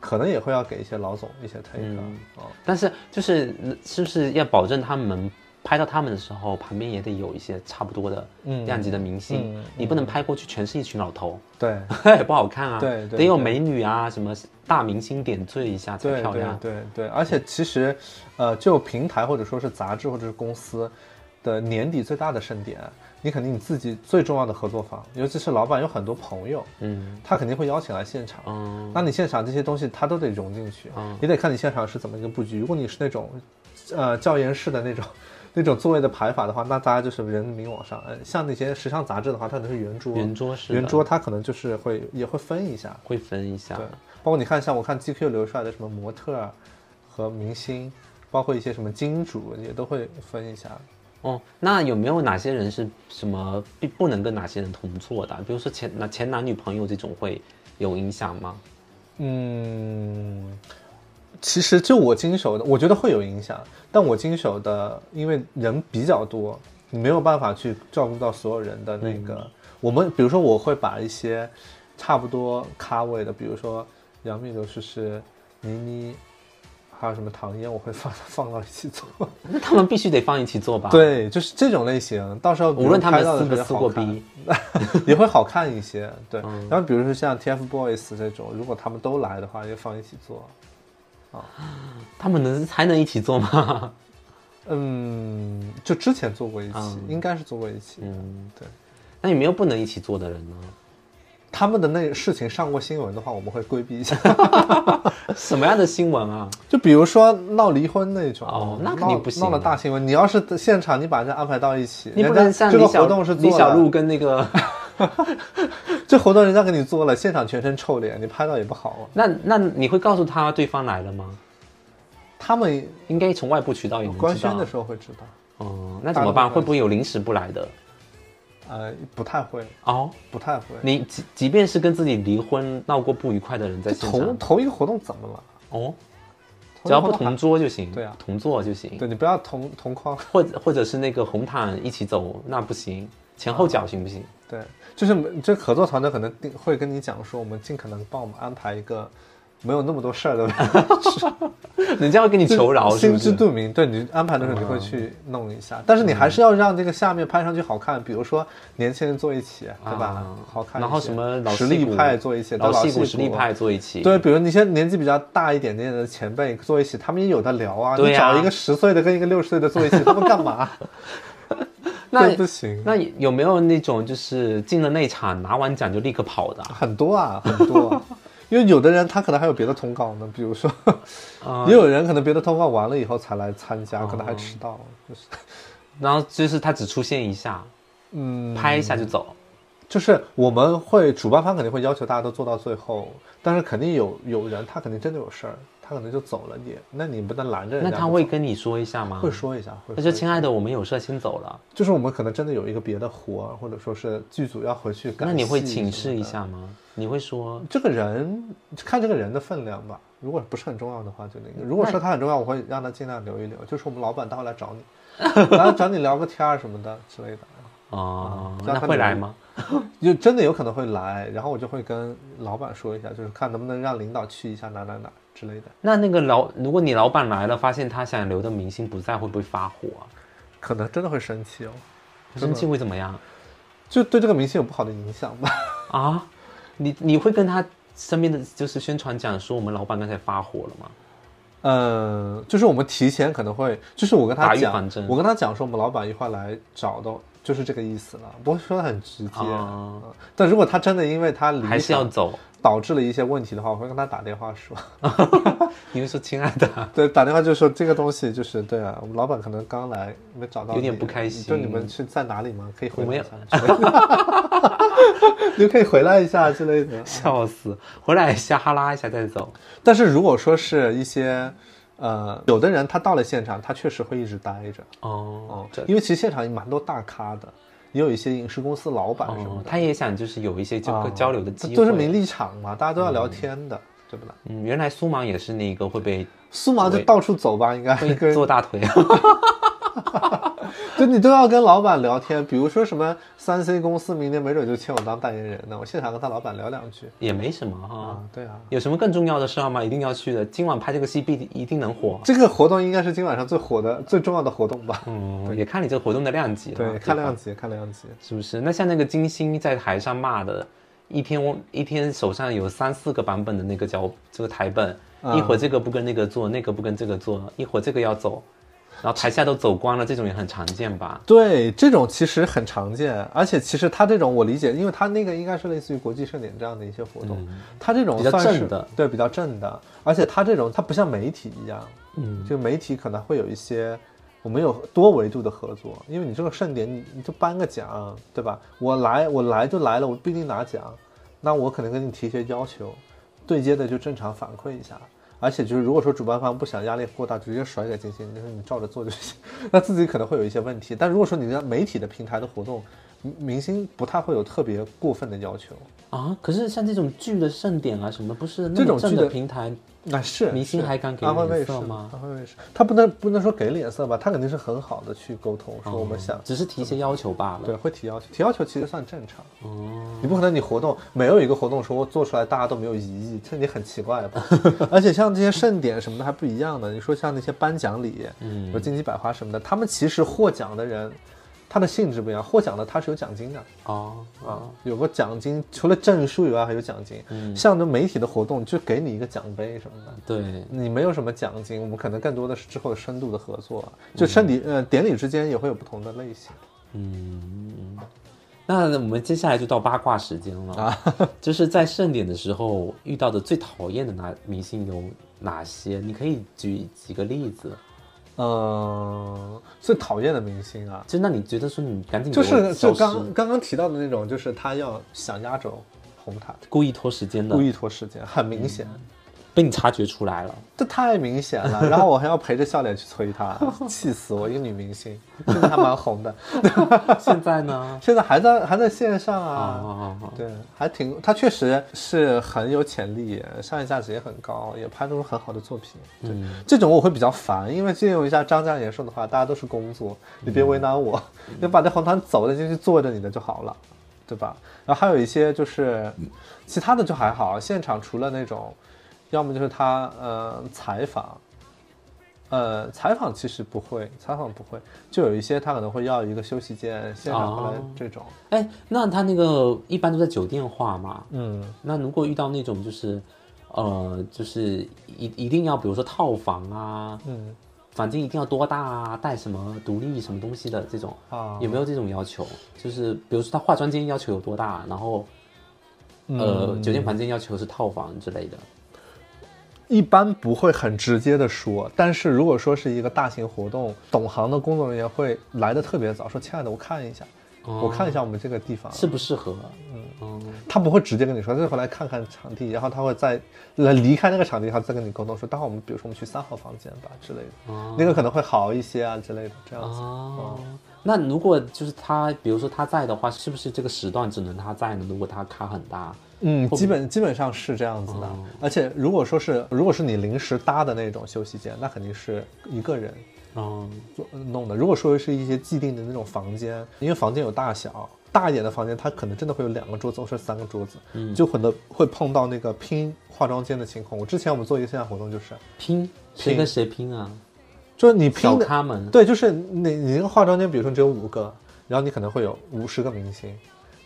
S1: 可能也会要给一些老总一些 take，、
S2: 嗯
S1: 哦，
S2: 但是就是是不是要保证他们拍到他们的时候，旁边也得有一些差不多的
S1: 嗯
S2: 量级的明星，
S1: 嗯
S2: 你不能拍过去全是一群老头，
S1: 对。
S2: 也 不好看啊。
S1: 对对对
S2: 得有美女啊，什么大明星点缀一下才漂亮。
S1: 对对，而且其实，呃，就平台或者说是杂志或者是公司的年底最大的盛典，你肯定你自己最重要的合作方，尤其是老板有很多朋友，
S2: 嗯
S1: 他肯定会邀请来现场。
S2: 嗯
S1: 那你现场这些东西他都得融进去，
S2: 嗯
S1: 你得看你现场是怎么一个布局。如果你是那种，呃，教研室的那种。那种座位的排法的话，那大家就是人民往上。呃，像那些时尚杂志的话，它可能是圆桌，
S2: 圆桌式的
S1: 圆桌它可能就是会也会分一下，
S2: 会分一下
S1: 对，包括你看，像我看 GQ 流出来的什么模特儿和明星，包括一些什么金主，也都会分一下。
S2: 哦。那有没有哪些人是什么不不能跟哪些人同坐的？比如说前男前男女朋友这种会有影响吗？
S1: 嗯，其实就我经手的，我觉得会有影响，但我经手的，因为人比较多，你没有办法去照顾到所有人的那个。我们比如说，我会把一些差不多咖位的，比如说杨幂、刘诗诗、倪妮，还有什么唐嫣，我会放放到一起做。
S2: 那他们必须得放一起做吧？，
S1: 对，就是这种类型，到时候
S2: 无论他们撕不撕过逼，
S1: 也会好看一些。对，
S2: 嗯
S1: 然后比如说像 TFBOYS 这种，如果他们都来的话，就放一起做。
S2: 他们能还能一起做吗？
S1: 嗯，就之前做过一期，
S2: 嗯
S1: 应该是做过一期。
S2: 嗯，
S1: 对，
S2: 那有没有不能一起做的人呢？
S1: 他们的那事情上过新闻的话，我们会规避一下。
S2: 什么样的新闻啊？
S1: 就比如说闹离婚那种，
S2: 哦那肯定不行
S1: 闹了大新闻。你要是现场，你把人家安排到一起，
S2: 你不能像李小
S1: 这个活动是做了
S2: 李小璐跟那个，
S1: 这活动人家给你做了，现场全身臭脸，你拍到也不好啊。
S2: 那那你会告诉他对方来了吗？
S1: 他们
S2: 应该从外部渠道也能知道
S1: 官宣的。时候会知道，
S2: 哦，那怎么办？会不会有临时不来的？
S1: 呃，不太会，
S2: 哦，
S1: 不太会。
S2: 你即即便是跟自己离婚闹过不愉快的人在现
S1: 同
S2: 场，
S1: 同一个活动怎么了？
S2: 哦，只要不同桌就行。
S1: 对啊
S2: 同座就行。
S1: 对你不要同同框。
S2: 或者或者是那个红毯一起走，那不行。前后脚行不行？
S1: 对，就是这合作团队可能定会跟你讲说，我们尽可能帮我们安排一个没有那么多事儿的，
S2: 人家会跟你求饶，
S1: 心？知肚明。对你安排的时候，你会去弄一下，但是你还是要让这个下面拍上去好看，比如说年轻人坐一起，对吧
S2: 啊？
S1: 好看。
S2: 然后什么老
S1: 实力派坐一起，
S2: 老
S1: 对
S2: 戏骨实力派坐一起，
S1: 对，比如那些年纪比较大一点点的前辈坐一起，他们也有的聊啊。你找一个十岁的跟一个六十岁的坐一起，他们干嘛？
S2: 那
S1: 不行。
S2: 那有没有那种就是进了内场拿完奖就立刻跑的啊？
S1: 很多啊，很多啊。因为有的人他可能还有别的通告呢，比如说，
S2: 啊
S1: 也有人可能别的通告完了以后才来参加，可能还迟到，就是，
S2: 然后就是他只出现一下，
S1: 嗯，
S2: 拍一下就走。
S1: 就是我们会主办方肯定会要求大家都做到最后，但是肯定有有人他肯定真的有事儿，他可能就走了你，那你不能拦着人家。
S2: 那他会跟你说一下吗？
S1: 会说一下，会
S2: 那就亲爱的，我们有事先走了。
S1: 就是我们可能真的有一个别的活，或者说是剧组要回去赶
S2: 那你会请示一？下吗？你会说
S1: 这个人看这个人的分量吧，如果不是很重要的话，就那个；如果说他很重要，我会让他尽量留一留。就是我们老板他会来找你，来找你聊个天儿什么的之类的。
S2: 哦，那
S1: 他
S2: 会来吗？
S1: 就真的有可能会来，然后我就会跟老板说一下，就是看能不能让领导去一下哪哪哪之类的。
S2: 那那个老，如果你老板来了，发现他想留的明星不在，会不会发火啊？
S1: 可能真的会生气哦，
S2: 生气会怎么样
S1: 就对这个明星有不好的影响吧。
S2: 啊？你你会跟他身边的就是宣传讲说我们老板刚才发火了吗？
S1: 呃，就是我们提前可能会，就是我跟他讲我跟他讲说我们老板一会儿来找的，就是这个意思了，不会说的很直接。但如果他真的因为他理
S2: 还是要走？
S1: 导致了一些问题的话，我会跟他打电话说，
S2: 你会说亲爱的，
S1: 对，打电话就说这个东西就是对啊，我们老板可能刚来没找到，
S2: 有点不开心
S1: 就你们是在哪里吗？可以回来一下你就可以回来一下之类的。
S2: 笑死！回来一下哈拉一下再走。
S1: 但是如果说是一些，呃，有的人他到了现场，他确实会一直待着，
S2: 哦
S1: 哦，因为其实现场也蛮多大咖的，也有一些影视公司老板什么
S2: 哦，
S1: 的，
S2: 他也想就是有一些这个
S1: 啊
S2: 交流的机会。
S1: 都是名利场嘛，大家都要聊天的，对不对？
S2: 嗯，原来苏芒也是那个会被
S1: 苏芒就到处走吧，应该
S2: 会
S1: 跟
S2: 做大腿。
S1: 就你都要跟老板聊天，比如说什么三 C 公司明年没准就请我当代言人呢，我现场跟他老板聊两句
S2: 也没什么哈、
S1: 啊，对啊。
S2: 有什么更重要的事儿吗？一定要去的。今晚拍这个戏必一定能火。
S1: 这个活动应该是今晚上最火的、最重要的活动吧？
S2: 嗯，也看你这个活动的量级了。
S1: 对，看量级，看量级。
S2: 是不是？那像那个金星在台上骂的，一天一天手上有三四个版本的那个脚这个台本，
S1: 嗯
S2: 一会儿这个不跟那个做，那个不跟这个做，一会儿这个要走，然后台下都走光了，这种也很常见吧？
S1: 对，这种其实很常见，而且其实他这种我理解，因为他那个应该是类似于国际盛典这样的一些活动，他这种
S2: 比较
S1: 算是
S2: 正的，
S1: 对，比较正的，而且他这种他不像媒体一样，
S2: 嗯，
S1: 就媒体可能会有一些。我们有多维度的合作，因为你这个盛典，你你就颁个奖，对吧？我来，我来就来了，我不一定拿奖，那我可能跟你提一些要求，对接的就正常反馈一下。而且就是如果说主办方不想压力过大，直接甩给金星，就是你照着做就行，那自己可能会有一些问题。但如果说你的媒体的平台的活动，明明星不太会有特别过分的要求。
S2: 啊，可是像这种剧的盛典啊什么，不是那
S1: 这种剧的
S2: 的平台，
S1: 那是
S2: 明星还敢给脸色吗
S1: 安徽卫视，他不能不能说给脸色吧，他肯定是很好的去沟通，说我们想、
S2: 只是提一些要求罢了。
S1: 对会提要求，提要求其实算正常。
S2: 哦，
S1: 你不可能你活动没有一个活动说做出来大家都没有异议，这你很奇怪吧？而且像这些盛典什么的还不一样的，你说像那些颁奖礼，
S2: 嗯
S1: 比如金鸡百花什么的，他们其实获奖的人，他的性质不一样，获奖的它是有奖金的
S2: 哦，
S1: 啊，有个奖金，除了证书以外还有奖金。
S2: 嗯
S1: 像这媒体的活动就给你一个奖杯什么的。
S2: 对，
S1: 你没有什么奖金，我们可能更多的是之后的深度的合作，就盛礼呃典礼之间也会有不同的类型。
S2: 嗯，那我们接下来就到八卦时间了
S1: 啊，
S2: 就是在盛典的时候遇到的最讨厌的哪明星有哪些？你可以举几个例子。
S1: 嗯，最讨厌的明星啊，
S2: 就那你觉得说你赶紧
S1: 就是就刚刚刚提到的那种，就是他要想压轴红毯，
S2: 故意拖时间的。
S1: 故，意拖时间，很明显，
S2: 被你察觉出来了。
S1: 这太明显了。然后我还要陪着笑脸去催他，气死我！一个女明星，现在还蛮红的，
S2: 现在呢？
S1: 现在还在还在线上
S2: 啊！
S1: 对，还挺，他确实是很有潜力，商业价值也很高，也拍出很好的作品。对，
S2: 嗯
S1: 这种我会比较烦，因为借用一下张嘉言说的话，大家都是工作，你别为难我，你把这红毯走的进去坐着你的就好了，对吧？然后还有一些就是其他的就还好，现场除了那种要么就是他呃采访，呃采访其实不会，采访不会，就有一些他可能会要一个休息间，现场过来
S2: 哦
S1: 这种，
S2: 哎，那他那个一般都在酒店画嘛？
S1: 嗯，
S2: 那如果遇到那种就是，呃，就是一一定要比如说套房啊，
S1: 嗯
S2: 房间一定要多大啊，带什么独立什么东西的这种，
S1: 啊，
S2: 有没有这种要求？就是比如说他化妆间要求有多大，然后呃，
S1: 嗯
S2: 酒店房间要求是套房之类的。
S1: 一般不会很直接的说，但是如果说是一个大型活动，懂行的工作人员会来的特别早，说：“亲爱的，我看一下，我看一下我们这个地方
S2: 适不适合？嗯
S1: 他不会直接跟你说，他就回来看看场地，然后他会再来离开那个场地，他再跟你沟通说，待会我们比如说我们去三号房间吧之类的，
S2: 哦
S1: 那个可能会好一些啊之类的，这样子。
S2: 哦，那如果就是他，比如说他在的话，是不是这个时段只能他在呢？如果他卡很大，
S1: 嗯，基本基本上是这样子的，
S2: 哦。
S1: 而且如果说是如果是你临时搭的那种休息间，那肯定是一个人
S2: 嗯，
S1: 做弄的。如果说是一些既定的那种房间，因为房间有大小，大一点的房间它可能真的会有两个桌子或者三个桌子，
S2: 嗯。
S1: 就可能会碰到那个拼化妆间的情况。我之前我们做一个线下活动就是，
S2: 拼？谁跟谁拼啊？
S1: 就是你拼的对，就是你你那个化妆间，比如说只有五个，然后你可能会有五十个明星，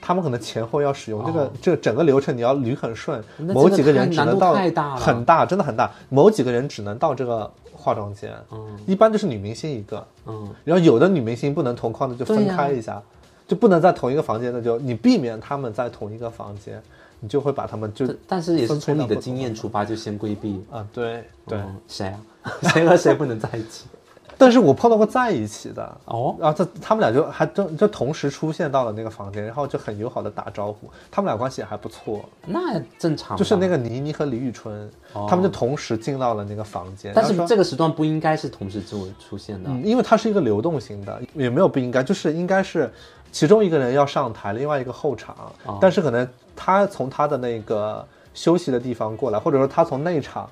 S1: 他们可能前后要使用这个、这整个流程，你要捋很顺，某几个人只能到很大，真的很大，某几个人只能到这个化妆间，
S2: 嗯
S1: 一般就是女明星一个，
S2: 嗯，
S1: 然后有的女明星不能同框的就分开一下，就不能在同一个房间的就你避免他们在同一个房间，你就会把他们就
S2: 但但是也是从你的经验出发，就先规避。
S1: 啊对对，
S2: 嗯谁啊？谁和谁不能在一起？
S1: 但是我碰到过在一起的，
S2: 哦，
S1: 然后他他们俩就还就就同时出现到了那个房间，然后就很友好的打招呼，他们俩关系也还不错，
S2: 那正常。
S1: 就是那个倪妮和李宇春，他们就同时进到了那个房间。
S2: 哦但是这个时段不应该是同时出出现的。
S1: 嗯，因为它是一个流动型的，也没有不应该，就是应该是其中一个人要上台，另外一个后场，
S2: 哦
S1: 但是可能他从他的那个休息的地方过来，或者说他从内场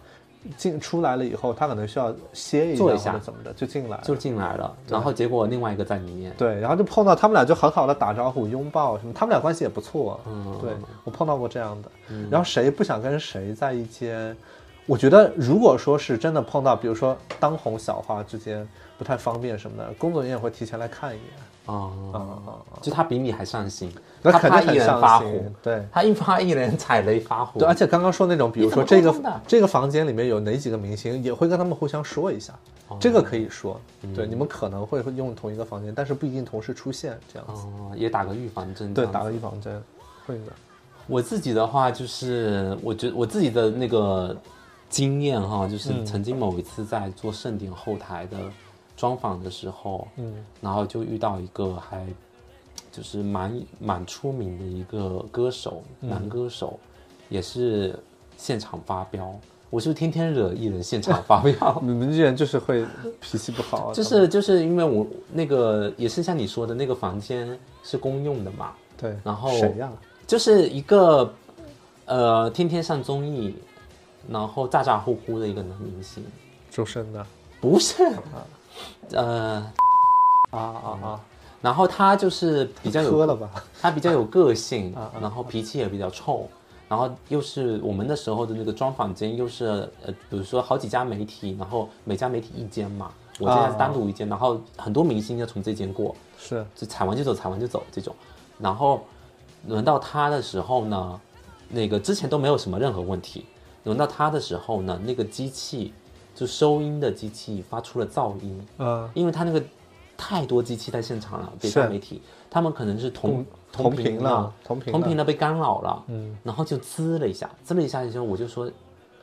S1: 进出来了以后，他可能需要歇一
S2: 坐一下
S1: 怎么的就进来
S2: 就进来了，然后结果另外一个在里面。
S1: 对，然后就碰到他们俩就很好的打招呼、拥抱什么，他们俩关系也不错。
S2: 嗯
S1: 对我碰到过这样的。然后谁不想跟谁在一间？我觉得如果说是真的碰到，比如说当红小花之间不太方便什么的，工作人员会提前来看一眼。
S2: 哦！就他比你还上心，
S1: 那
S2: 他
S1: 肯定很上心
S2: 发火，。
S1: 对。
S2: 他一发一人踩雷发火。
S1: 对，而且刚刚说那种，比如说这个这个房间里面有哪几个明星，也会跟他们互相说一下，
S2: 哦
S1: 这个可以说。
S2: 嗯
S1: 对，你们可能会用同一个房间，但是不一定同时出现这样子。
S2: 哦，也打个预防针。
S1: 对，打个预防针，会的。
S2: 我自己的话，就是我觉得我自己的那个经验哈，就是
S1: 嗯
S2: 曾经某一次在做盛典后台的专访的时候，
S1: 嗯
S2: 然后就遇到一个还就是蛮蛮出名的一个歌手，
S1: 嗯
S2: 男歌手，也是现场发飙。我是不是天天惹艺人现场发飙？
S1: 你们艺人就是会脾气不好啊，
S2: 就是就是因为我那个也是像你说的那个房间是公用的嘛，
S1: 对。
S2: 然后
S1: 谁呀？
S2: 就是一个呃天天上综艺，然后咋咋呼呼的一个男明星，
S1: 周深的
S2: 不是，呃，
S1: 啊啊啊！
S2: 然后他就是比较有
S1: 喝了吧？
S2: 他比较有个性
S1: 啊啊，
S2: 然后脾气也比较臭，然后又是我们那时候的那个专访间，又是呃，比如说好几家媒体，然后每家媒体一间嘛，我这家是单独一间，然后很多明星要从这间过，
S1: 是
S2: 就踩完就走，踩完就走这种。然后轮到他的时候呢，那个之前都没有什么任何问题，轮到他的时候呢，那个机器就收音的机器发出了噪音，
S1: 嗯
S2: 因为他那个太多机器在现场了，别
S1: 是
S2: 家媒体他们可能是同
S1: 同
S2: 频
S1: 频了，同频
S2: 同频了被干扰了，
S1: 嗯，
S2: 然后就滋了一下，滋了一下之后，我就说，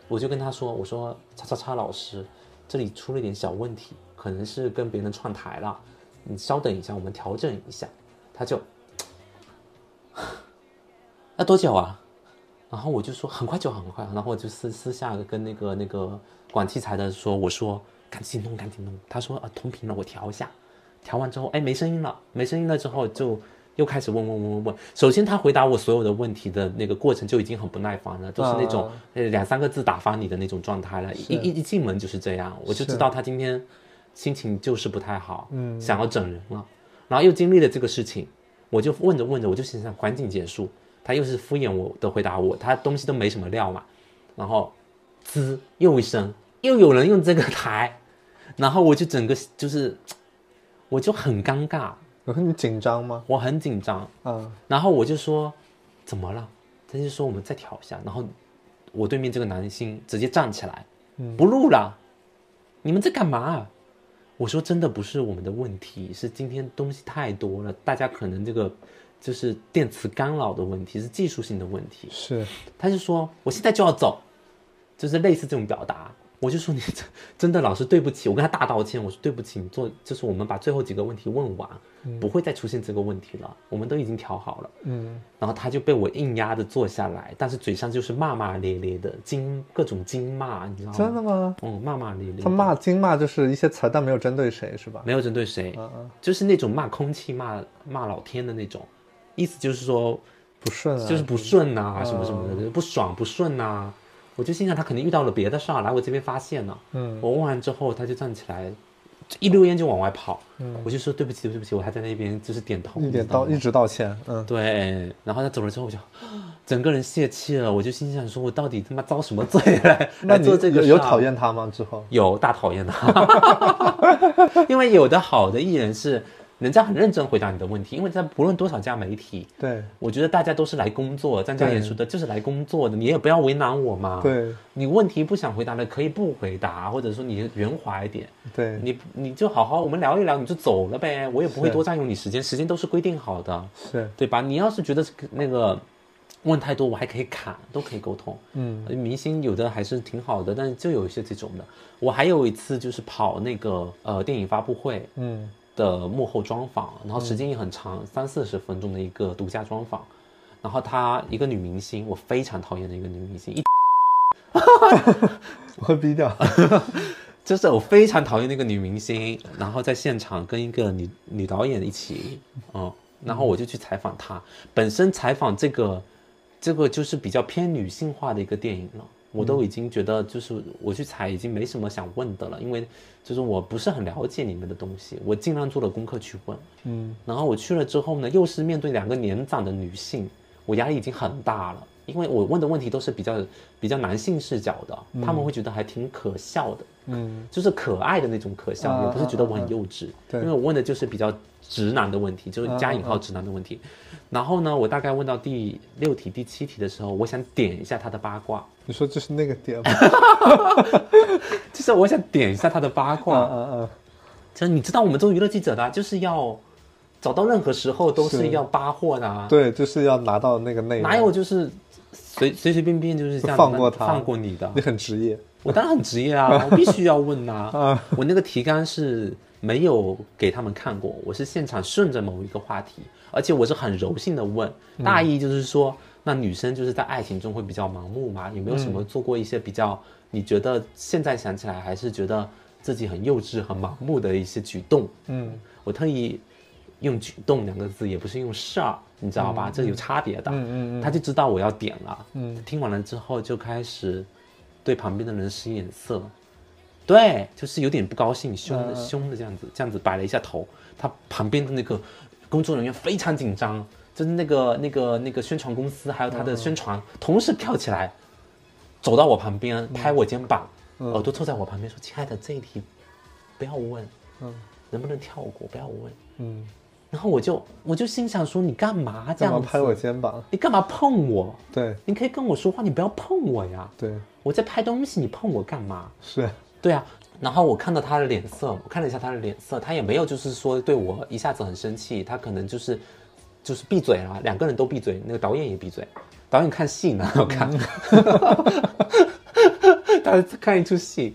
S2: 我就跟他说，我说叉叉叉老师，这里出了一点小问题，可能是跟别人串台了，你稍等一下，我们调整一下。他就，要多久啊？然后我就说很快就很快，然后我就私私下跟那个那个管器材的说，我说赶紧弄赶紧弄。他说啊同频了，我调一下。调完之后，哎没声音了，没声音了之后就又开始问问问问问。首先他回答我所有的问题的那个过程就已经很不耐烦了，就是那种两三个字打发你的那种状态了。一一一进门就是这样，我就知道他今天心情就是不太好，
S1: 嗯
S2: 想要整人了。然后又经历了这个事情，我就问着问着，我就心想赶紧结束。他又是敷衍我的回答我，他东西都没什么料嘛。然后滋又一声，又有人用这个台，然后我就整个就是，我就很尴尬，
S1: 然后你紧张吗？
S2: 我很紧张，
S1: 嗯，
S2: 然后我就说怎么了？他就说我们再调一下，然后我对面这个男星直接站起来，不录了，你们在干嘛？我说真的不是我们的问题，是今天东西太多了，大家可能这个就是电磁干扰的问题，是技术性的问题。
S1: 是，
S2: 他就说我现在就要走，就是类似这种表达。我就说你真真的老师对不起，我跟他大道歉，我说对不起，你做就是我们把最后几个问题问完，不会再出现这个问题了，我们都已经调好了。
S1: 嗯，
S2: 然后他就被我硬压着坐下来，但是嘴上就是骂骂咧咧的，经各种经骂，你知道吗？
S1: 真的吗？
S2: 嗯，骂骂咧咧。
S1: 他骂经骂就是一些词儿，但没有针对谁，是吧？
S2: 没有针对谁，
S1: 嗯嗯，
S2: 就是那种骂空气、骂骂老天的那种，意思就是说
S1: 不顺啊，
S2: 就是不顺呐、什么什么的，不爽不顺呐、我就心想他肯定遇到了别的事儿，来我这边发现了。
S1: 嗯。
S2: 我问完之后，他就站起来，一溜烟就往外跑。嗯。我就说对不起对不起，我还在那边就是点头，
S1: 一点
S2: 你知道
S1: 一直道歉，嗯，
S2: 对，然后他走了之后，我就整个人泄气了，我就心想说，我到底他妈遭什么罪来？
S1: 那你
S2: 来做这个
S1: 有有讨厌他吗？之后，
S2: 有大讨厌他，因为有的好的艺人是人家很认真回答你的问题，因为在不论多少家媒体，
S1: 对
S2: 我觉得大家都是来工作，张嘉
S1: 对
S2: 言说的就是来工作的，你也不要为难我嘛。，
S1: 对
S2: 你问题不想回答的可以不回答，或者说你圆滑一点，
S1: 对，
S2: 你你就好好我们聊一聊，你就走了呗，我也不会多占用你时间，时间都是规定好的。
S1: 是，
S2: 对吧？你要是觉得那个问太多，我还可以砍，都可以沟通。
S1: 嗯
S2: 明星有的还是挺好的，但是就有一些这种的。我还有一次就是跑那个呃电影发布会
S1: 嗯
S2: 的幕后专访，然后时间也很长，三四十分钟的一个独家专访。然后她一个女明星，我非常讨厌的一个女明星，一
S1: 我会逼掉，
S2: 就是我非常讨厌那个女明星，然后在现场跟一个女女导演一起，嗯，然后我就去采访她。本身采访这个，这个就是比较偏女性化的一个电影了，我都已经觉得就是我去采已经没什么想问的了，因为就是我不是很了解里面的东西，我尽量做了功课去问。
S1: 嗯
S2: 然后我去了之后呢，又是面对两个年长的女性，我压力已经很大了，因为我问的问题都是比较比较男性视角的，他们会觉得还挺可笑的。
S1: 嗯
S2: 就是可爱的那种可笑，
S1: 啊
S2: 也不是觉得我很幼稚，
S1: 对
S2: 因为我问的就是比较直男的问题，就是加引号直男的问题。然后呢，我大概问到第六题、第七题的时候，我想点一下他的八卦，
S1: 你说这是那个点吗？
S2: 就是我想点一下他的八
S1: 嗯
S2: 卦。
S1: 嗯嗯，
S2: 就是你知道，我们做娱乐记者的啊、就是要找到任何时候都是
S1: 是。
S2: 要扒货的、啊，
S1: 对，就是要拿到那个内容，
S2: 哪有就是随随随便便就是这样
S1: 放过他。
S2: 放过你的。
S1: 你？很职业，
S2: 我当然很职业啊，我必须要问呐、
S1: 啊
S2: 我那个提纲是没有给他们看过，我是现场顺着某一个话题，而且我是很柔性的问，大意就是说，那女生就是在爱情中会比较盲目嘛？有没有什么做过一些比较，你觉得现在想起来还是觉得自己很幼稚、很盲目的一些举动？
S1: 嗯
S2: 我特意用“举动”两个字，也不是用事儿，你知道吧？这有差别的。
S1: 嗯嗯嗯
S2: 他就知道我要点了。
S1: 嗯
S2: 听完了之后就开始对旁边的人使眼色，对，就是有点不高兴，凶的、凶的这样子，这样子摆了一下头。他旁边的那个工作人员非常紧张，就是那个那个那个宣传公司还有他的宣传、同时跳起来，走到我旁边拍我肩膀，
S1: 嗯
S2: 耳朵凑在我旁边说：“亲爱的，这一题不要问，
S1: 嗯
S2: 能不能跳过？不要问。”
S1: 嗯，
S2: 然后我就我就心想说：“你干嘛这样
S1: 拍我肩膀？
S2: 你干嘛碰我？
S1: 对
S2: 你可以跟我说话，你不要碰我呀！
S1: 对
S2: 我在拍东西，你碰我干嘛？
S1: 是，
S2: 对啊。然后我看到他的脸色，我看了一下他的脸色，他也没有就是说对我一下子很生气，他可能就是就是闭嘴了，两个人都闭嘴，那个导演也闭嘴。导演看戏呢，我看，他看一出戏，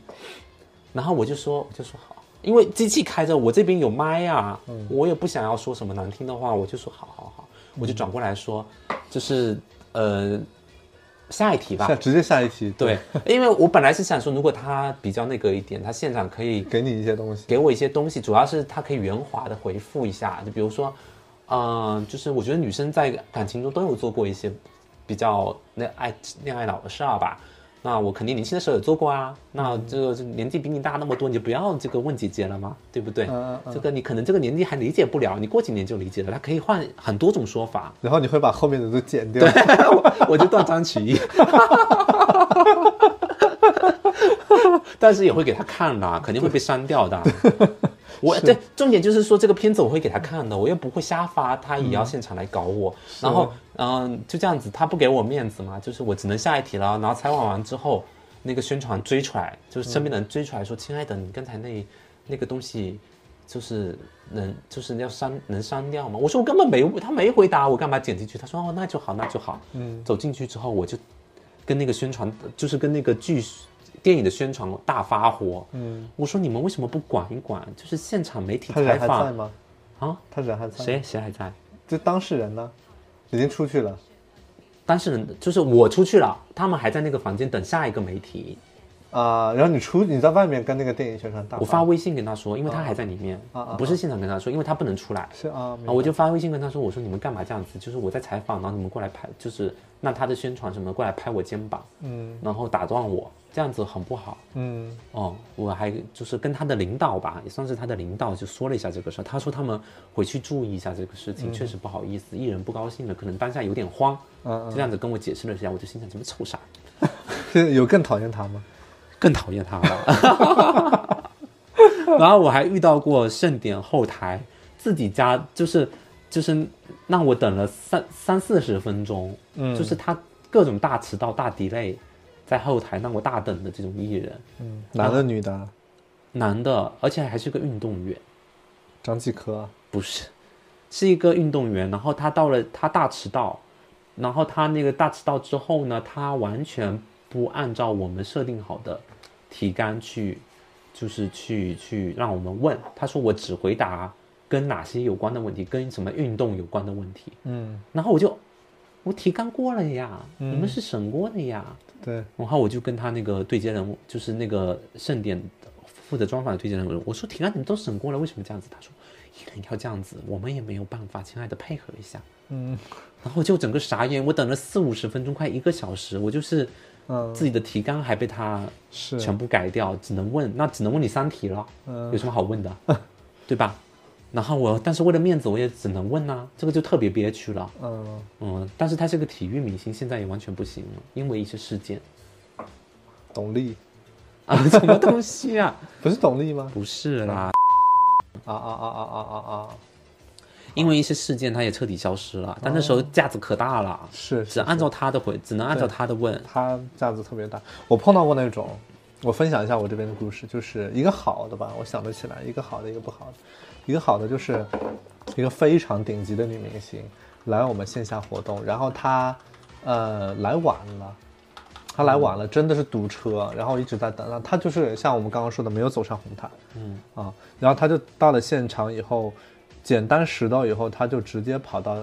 S2: 然后我就说，我就说好，因为机器开着，我这边有麦啊，我也不想要说什么难听的话，我就说好好好，我就转过来说，就是呃，下一题吧。
S1: 下，直接下一题，
S2: 对，因为我本来是想说，如果他比较那个一点，他现场可以
S1: 给你一些东西，
S2: 给我一些东西，主要是他可以圆滑的回复一下，就比如说，嗯、就是我觉得女生在感情中都有做过一些比较那爱恋爱脑的事儿吧。那我肯定年轻的时候有做过啊。那这个年纪比你大那么多，你就不要这个问姐姐了嘛，对不对？
S1: 嗯嗯嗯
S2: 这个你可能这个年纪还理解不了，你过几年就理解了。他可以换很多种说法，
S1: 然后你会把后面的都剪掉，
S2: 我就断章取义。但是也会给他看啦，肯定会被删掉的。我对重点就是说这个片子我会给他看的，我又不会瞎发，他也要现场来搞我。然后嗯、就这样子，他不给我面子嘛，就是我只能下一题了。然后采访完之后，那个宣传追出来，就是身边的人追出来说：“亲爱的，你刚才那那个东西。”就是能，就是要删，能删掉吗？我说我根本没，他没回答，我干嘛剪进去？他说哦，那就好，那就好。嗯，走进去之后，我就跟那个宣传，就是跟那个剧电影的宣传大发火。嗯，我说你们为什么不管一管？就是现场媒体采
S1: 他人还在
S2: 访
S1: 吗？
S2: 啊？
S1: 他人还在？？
S2: 谁谁还在？
S1: 就当事人呢？已经出去了。
S2: 但是就是我出去了，他们还在那个房间等下一个媒体。
S1: 啊、然后你出你在外面跟那个电影宣传大
S2: 我发微信跟他说，因为他还在里面，
S1: 啊啊
S2: 不是现场跟他说，因为他不能出来。
S1: 是啊，
S2: 啊，我就发微信跟他说，我说你们干嘛这样子？就是我在采访，然后你们过来拍，就是那他的宣传什么过来拍我肩膀，
S1: 嗯
S2: 然后打断我，这样子很不好。
S1: 嗯
S2: 哦，我还就是跟他的领导吧，也算是他的领导，就说了一下这个事儿。他说他们回去注意一下这个事情，确实不好意思，艺人不高兴了，可能当下有点慌，
S1: 嗯
S2: 就这样子跟我解释了一下，我就心想什么臭傻，
S1: 有更讨厌他吗？
S2: 更讨厌他了。然后我还遇到过盛典后台自己家，就是就是让我等了三三四十分钟，
S1: 嗯
S2: 就是他各种大迟到、大 delay，在后台让我大等的这种艺人，
S1: 嗯，男的女的？
S2: 男的，而且还是个运动员，
S1: 张继科。
S2: 不是，是一个运动员。然后他到了，他大迟到，然后他那个大迟到之后呢，他完全不按照我们设定好的提纲去，就是去去让我们问。他说我只回答跟哪些有关的问题，跟什么运动有关的问题。
S1: 嗯，
S2: 然后我就我提纲过了呀，你们是审过的呀。
S1: 对，
S2: 然后我就跟他那个对接人物，就是那个盛典负责专访的对接人物，我说提纲你们都审过了，为什么这样子？他说一定要这样子，我们也没有办法，亲爱的配合一下。
S1: 嗯
S2: 然后我就整个傻眼，我等了四五十分钟，快一个小时，我就是
S1: 嗯，
S2: 自己的提纲还被他
S1: 是
S2: 全部改掉，只能问，那只能问你三题了，
S1: 嗯
S2: 有什么好问的，对吧？然后我，但是为了面子，我也只能问呐、这个就特别憋屈了。
S1: 嗯，
S2: 嗯，但是他是个体育明星，现在也完全不行了，因为一些事件
S1: 董力
S2: 啊，什么东西啊？
S1: 不是董力吗？
S2: 不是啦，
S1: 啊啊啊啊啊啊啊！
S2: 因为一些事件，他也彻底消失了。但那时候架子可大了，
S1: 是是
S2: 只按照他的回，只能按照他的问。
S1: 他架子特别大。我碰到过那种，我分享一下我这边的故事，就是一个好的吧，我想得起来，一个好的，一个不好的。一个好的就是一个非常顶级的女明星来我们线下活动，然后她呃来晚了。她来晚了，真的是堵车，然后一直在等。然后她就是像我们刚刚说的，没有走上红毯，
S2: 嗯
S1: 啊，然后她就到了现场以后，简单拾到以后，他就直接跑到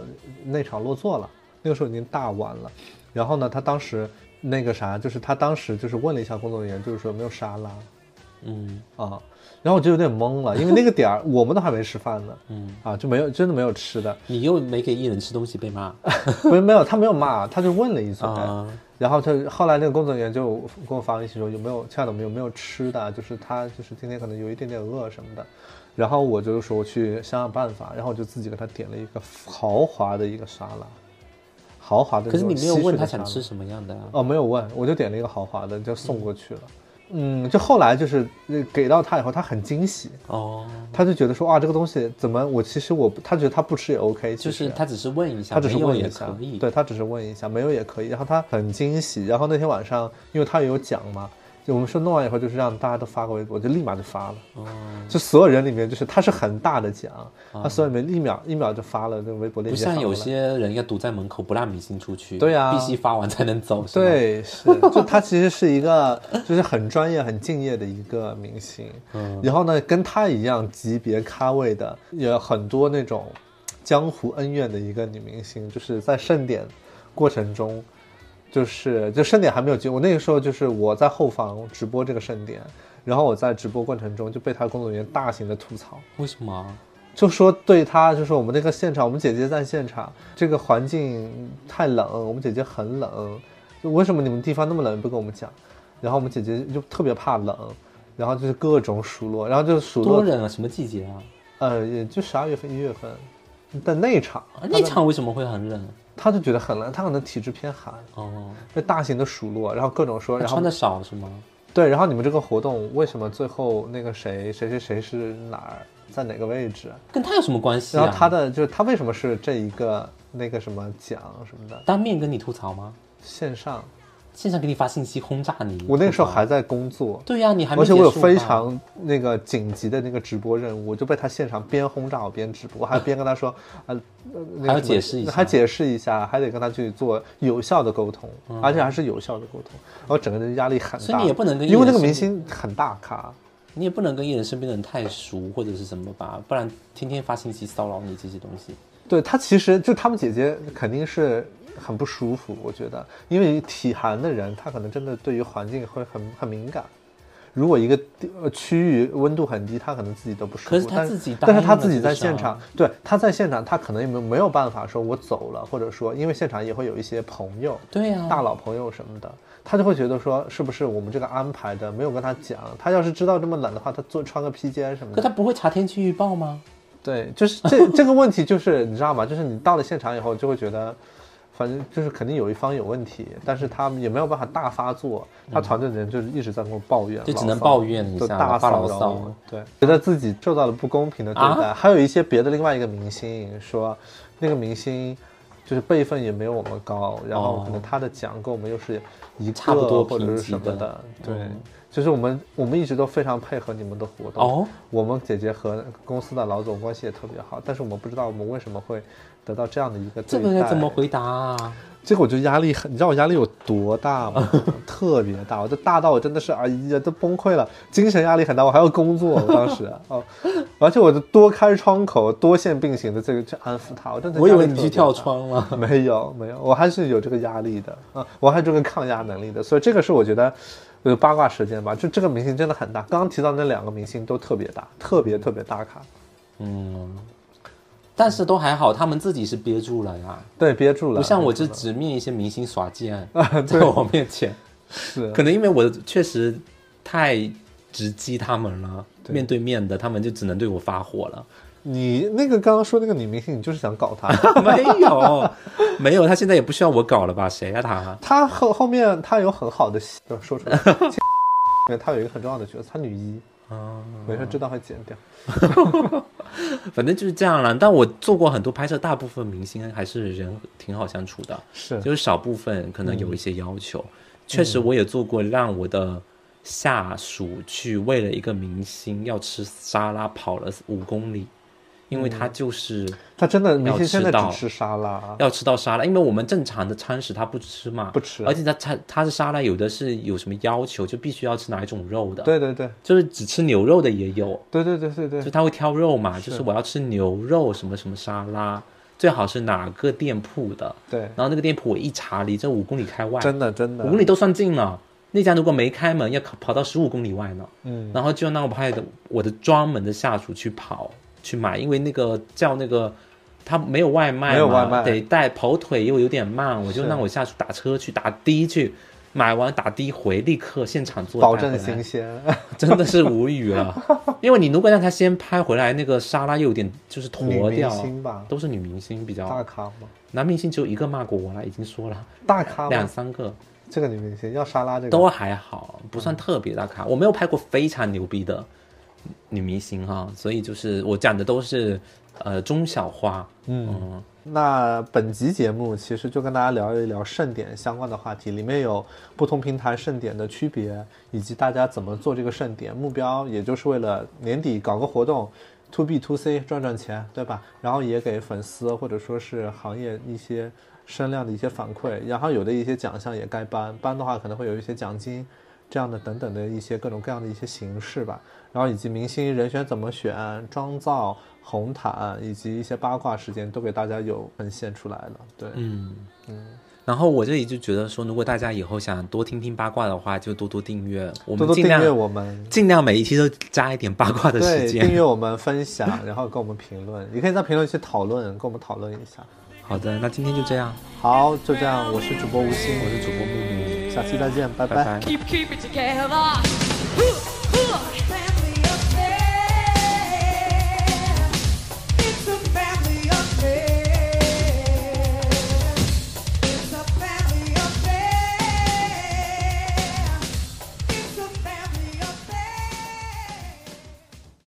S1: 内场落座了。那个时候已经大晚了，然后呢，他当时那个啥，就是他当时就是问了一下工作人员，就是说有没有沙拉
S2: 嗯
S1: 啊，然后我就有点懵了，因为那个点儿我们都还没吃饭呢，
S2: 嗯，
S1: 啊，就没有真的没有吃的，
S2: 你又没给艺人吃东西被骂
S1: 没有没有，他没有骂，他就问了一嘴，
S2: 啊？
S1: 然后他后来那个工作人员就跟我发微信说有没有，亲爱的，我们有没有吃的？就是他就是今天可能有一点点饿什么的。然后我就说我去想想办法，然后我就自己给他点了一个豪华的一个沙拉，豪华的那
S2: 可是你没有问他想吃什么样的啊？
S1: 哦，没有问，我就点了一个豪华的，就送过去了。嗯，就后来就是呃给到他以后，他很惊喜，
S2: 哦，
S1: 他就觉得说哇，这个东西怎么我其实我他觉得他不吃也 OK，
S2: 就是他只是问一下，
S1: 他只是问一下。，对他只是问一下，没有也可以。然后他很惊喜，然后那天晚上，因为他也有讲嘛，就我们说弄完以后就是让大家都发个微博，就立马就发了。
S2: 哦，
S1: 就所有人里面，就是他是很大的奖，他所有里面一秒一秒就发了这个微博链接
S2: 不像有些人要堵在门口不让明星出去，
S1: 对啊。
S2: 必须发完才能走，是，
S1: 对，是，就他其实是一个 就是很专业、很敬业的一个明星。
S2: 嗯。
S1: 然后呢，跟他一样级别咖位的，有很多那种江湖恩怨的一个女明星，就是在盛典过程中，就是就盛典还没有结，我那个时候就是我在后方直播这个盛典，然后我在直播过程中就被他工作人员大型的吐槽。
S2: 为什么？
S1: 就说对他，就说我们那个现场，我们姐姐在现场，这个环境太冷，我们姐姐很冷，就为什么你们地方那么冷不跟我们讲？然后我们姐姐就特别怕冷，然后就是各种数落，然后就数落，
S2: 多冷啊？什么季节啊？
S1: 呃，也就十二月份、一月份但那一场，
S2: 啊那场为什么会很冷？
S1: 他就觉得很冷，他可能体质偏寒，
S2: 哦，
S1: 被大型的数落，然后各种说，然后
S2: 他穿的少是吗？
S1: 对，然后你们这个活动为什么最后那个谁谁谁谁是哪儿在哪个位置？
S2: 跟他有什么关系啊？
S1: 然后他的就是他为什么是这一个那个什么奖什么的
S2: 当面跟你吐槽吗？
S1: 线上？
S2: 线上给你发信息轰炸你？
S1: 我那个时候还在工作，
S2: 对呀、你还没
S1: 而且我有非常那个紧急的那个直播任务，我就被他现场边轰炸我边直播，还边跟他说，呃，呃那个
S2: 还要解释一下。
S1: 还解释一下，还得跟他去做有效的沟通，而且还是有效的沟通，然后整个人压力很大。
S2: 嗯所以你也不能跟
S1: 因为那个明星很大咖，
S2: 你也不能跟艺人身边的人太熟或者是什么吧，不然天天发信息骚扰你这些东西。
S1: 对他其实就他们姐姐肯定是很不舒服，我觉得，因为体寒的人，他可能真的对于环境会很很敏感。如果一个地呃区域温度很低，他可能自己都不舒服。
S2: 可是他
S1: 但
S2: 自己
S1: 但是他自己在现场，对，他在现场，他可能也没有没有办法说我走了，或者说因为现场也会有一些朋友，
S2: 对呀、
S1: 大佬朋友什么的，他就会觉得说是不是我们这个安排的没有跟他讲，他要是知道这么冷的话，他做穿个披肩什么的
S2: 可他。不会查天气预报吗？
S1: 对，就是这这个问题，就是你知道吗？就是你到了现场以后，就会觉得，反正就是肯定有一方有问题，但是他也没有办法大发作，他团队的人就是一直在跟我抱怨，
S2: 就只能抱怨一
S1: 就
S2: 下
S1: 大
S2: 发牢骚，
S1: 对，觉得自己受到了不公平的对待。
S2: 啊
S1: 还有一些别的另外一个明星说，那个明星就是辈分也没有我们高，然后可能
S2: 哦
S1: 他的奖跟我们又是一
S2: 差不多
S1: 个或者是什么的，对。
S2: 嗯
S1: 就是我们，我们一直都非常配合你们的活动。
S2: 哦，
S1: 我们姐姐和公司的老总关系也特别好，但是我们不知道我们为什么会得到这样的一个
S2: 这
S1: 对待。
S2: 个该怎么回答啊？
S1: 这个我就压力很，你知道我压力有多大吗？特别大，我这大到我真的是哎呀都崩溃了，精神压力很大，我还要工作，我当时 哦，而且我就多开窗口、多线并行的这个去安抚他，我真的
S2: 我以为你去跳。窗了。
S1: 没有没有，我还是有这个压力的啊，我还有这个抗压能力的，所以这个是我觉得。呃，八卦时间吧，就这个明星真的很大。刚刚提到那两个明星都特别大，特别特别大咖。
S2: 嗯，但是都还好，他们自己是憋住了呀，
S1: 对，憋住了，
S2: 不像我就直面一些明星耍贱
S1: 啊
S2: 在我面前，
S1: 是
S2: 可能因为我确实太直击他们了，
S1: 对
S2: 面对面的，他们就只能对我发火了。
S1: 你那个刚刚说那个女明星，你就是想搞她。
S2: 没有，没有，她现在也不需要我搞了吧？谁啊她？
S1: 她后后面她有很好的戏，要说出来。里 面她有一个很重要的角色，她女一，
S2: 啊，
S1: 没事，这段会剪掉。
S2: 反正就是这样了。但我做过很多拍摄，大部分明星还是人挺好相处的，
S1: 是，
S2: 就是少部分可能有一些要求。确实，我也做过让我的下属去为了一个明星要吃沙拉跑了五公里，因为他就是
S1: 他真的
S2: 要吃到
S1: 只吃沙拉，
S2: 要吃到沙拉，因为我们正常的餐食他不吃嘛，
S1: 不吃。
S2: 而且他他他是沙拉有的是有什么要求，就必须要吃哪一种肉的，
S1: 对对对。
S2: 就是只吃牛肉的也有，
S1: 对对对对对。
S2: 就他会挑肉嘛，就是我要吃牛肉什么什么沙拉，最好是哪个店铺的，
S1: 对，
S2: 然后那个店铺我一查离这五公里开外，
S1: 真的真的。
S2: 五，公里都算近了。那家如果没开门，要跑跑到十五公里外呢。
S1: 嗯，
S2: 然后就让我派的我的专门的下属去跑去买，因为那个叫那个他没有外卖嘛，
S1: 没有外卖
S2: 得带跑腿又有点慢，我就是让我下去打车去打的去。买完打的回，立刻现场做，
S1: 保证新鲜。
S2: 真的是无语了。因为你如果让他先拍回来，那个沙拉又有点就是坨掉，都是女明星比较大，
S1: 咖嘛？
S2: 男明星只有一个骂过我了，已经说了
S1: 大咖？
S2: 两三个。
S1: 这个女明星要沙拉这个
S2: 都还好，不算特别大咖。我没有拍过非常牛逼的女明星哈，所以就是我讲的都是呃中小花。嗯
S1: 那本集节目其实就跟大家聊一聊盛典相关的话题，里面有不同平台盛典的区别，以及大家怎么做这个盛典，目标也就是为了年底搞个活动，to B to C 赚赚钱，对吧？然后也给粉丝或者说是行业一些声量的一些反馈，然后有的一些奖项也该颁，颁的话可能会有一些奖金。这样的等等的一些各种各样的一些形式吧，然后以及明星人选怎么选、妆造、红毯以及一些八卦事件都给大家有呈现出来了。对，
S2: 嗯嗯。然后我这里就觉得说，如果大家以后想多听听八卦的话，就多多订阅，我
S1: 多
S2: 们尽量
S1: 多订阅我们，
S2: 尽量每一期都加一点八卦的，时间。
S1: 订阅我们、分享，然后跟我们评论，也可以在评论区讨论，跟我们讨论一下。
S2: 好的，那今天就这样，
S1: 好，就这样，我是主播吴昕，
S2: 我是主播木木，
S1: 下期再见，拜
S2: 拜拜。
S3: keep keep it together.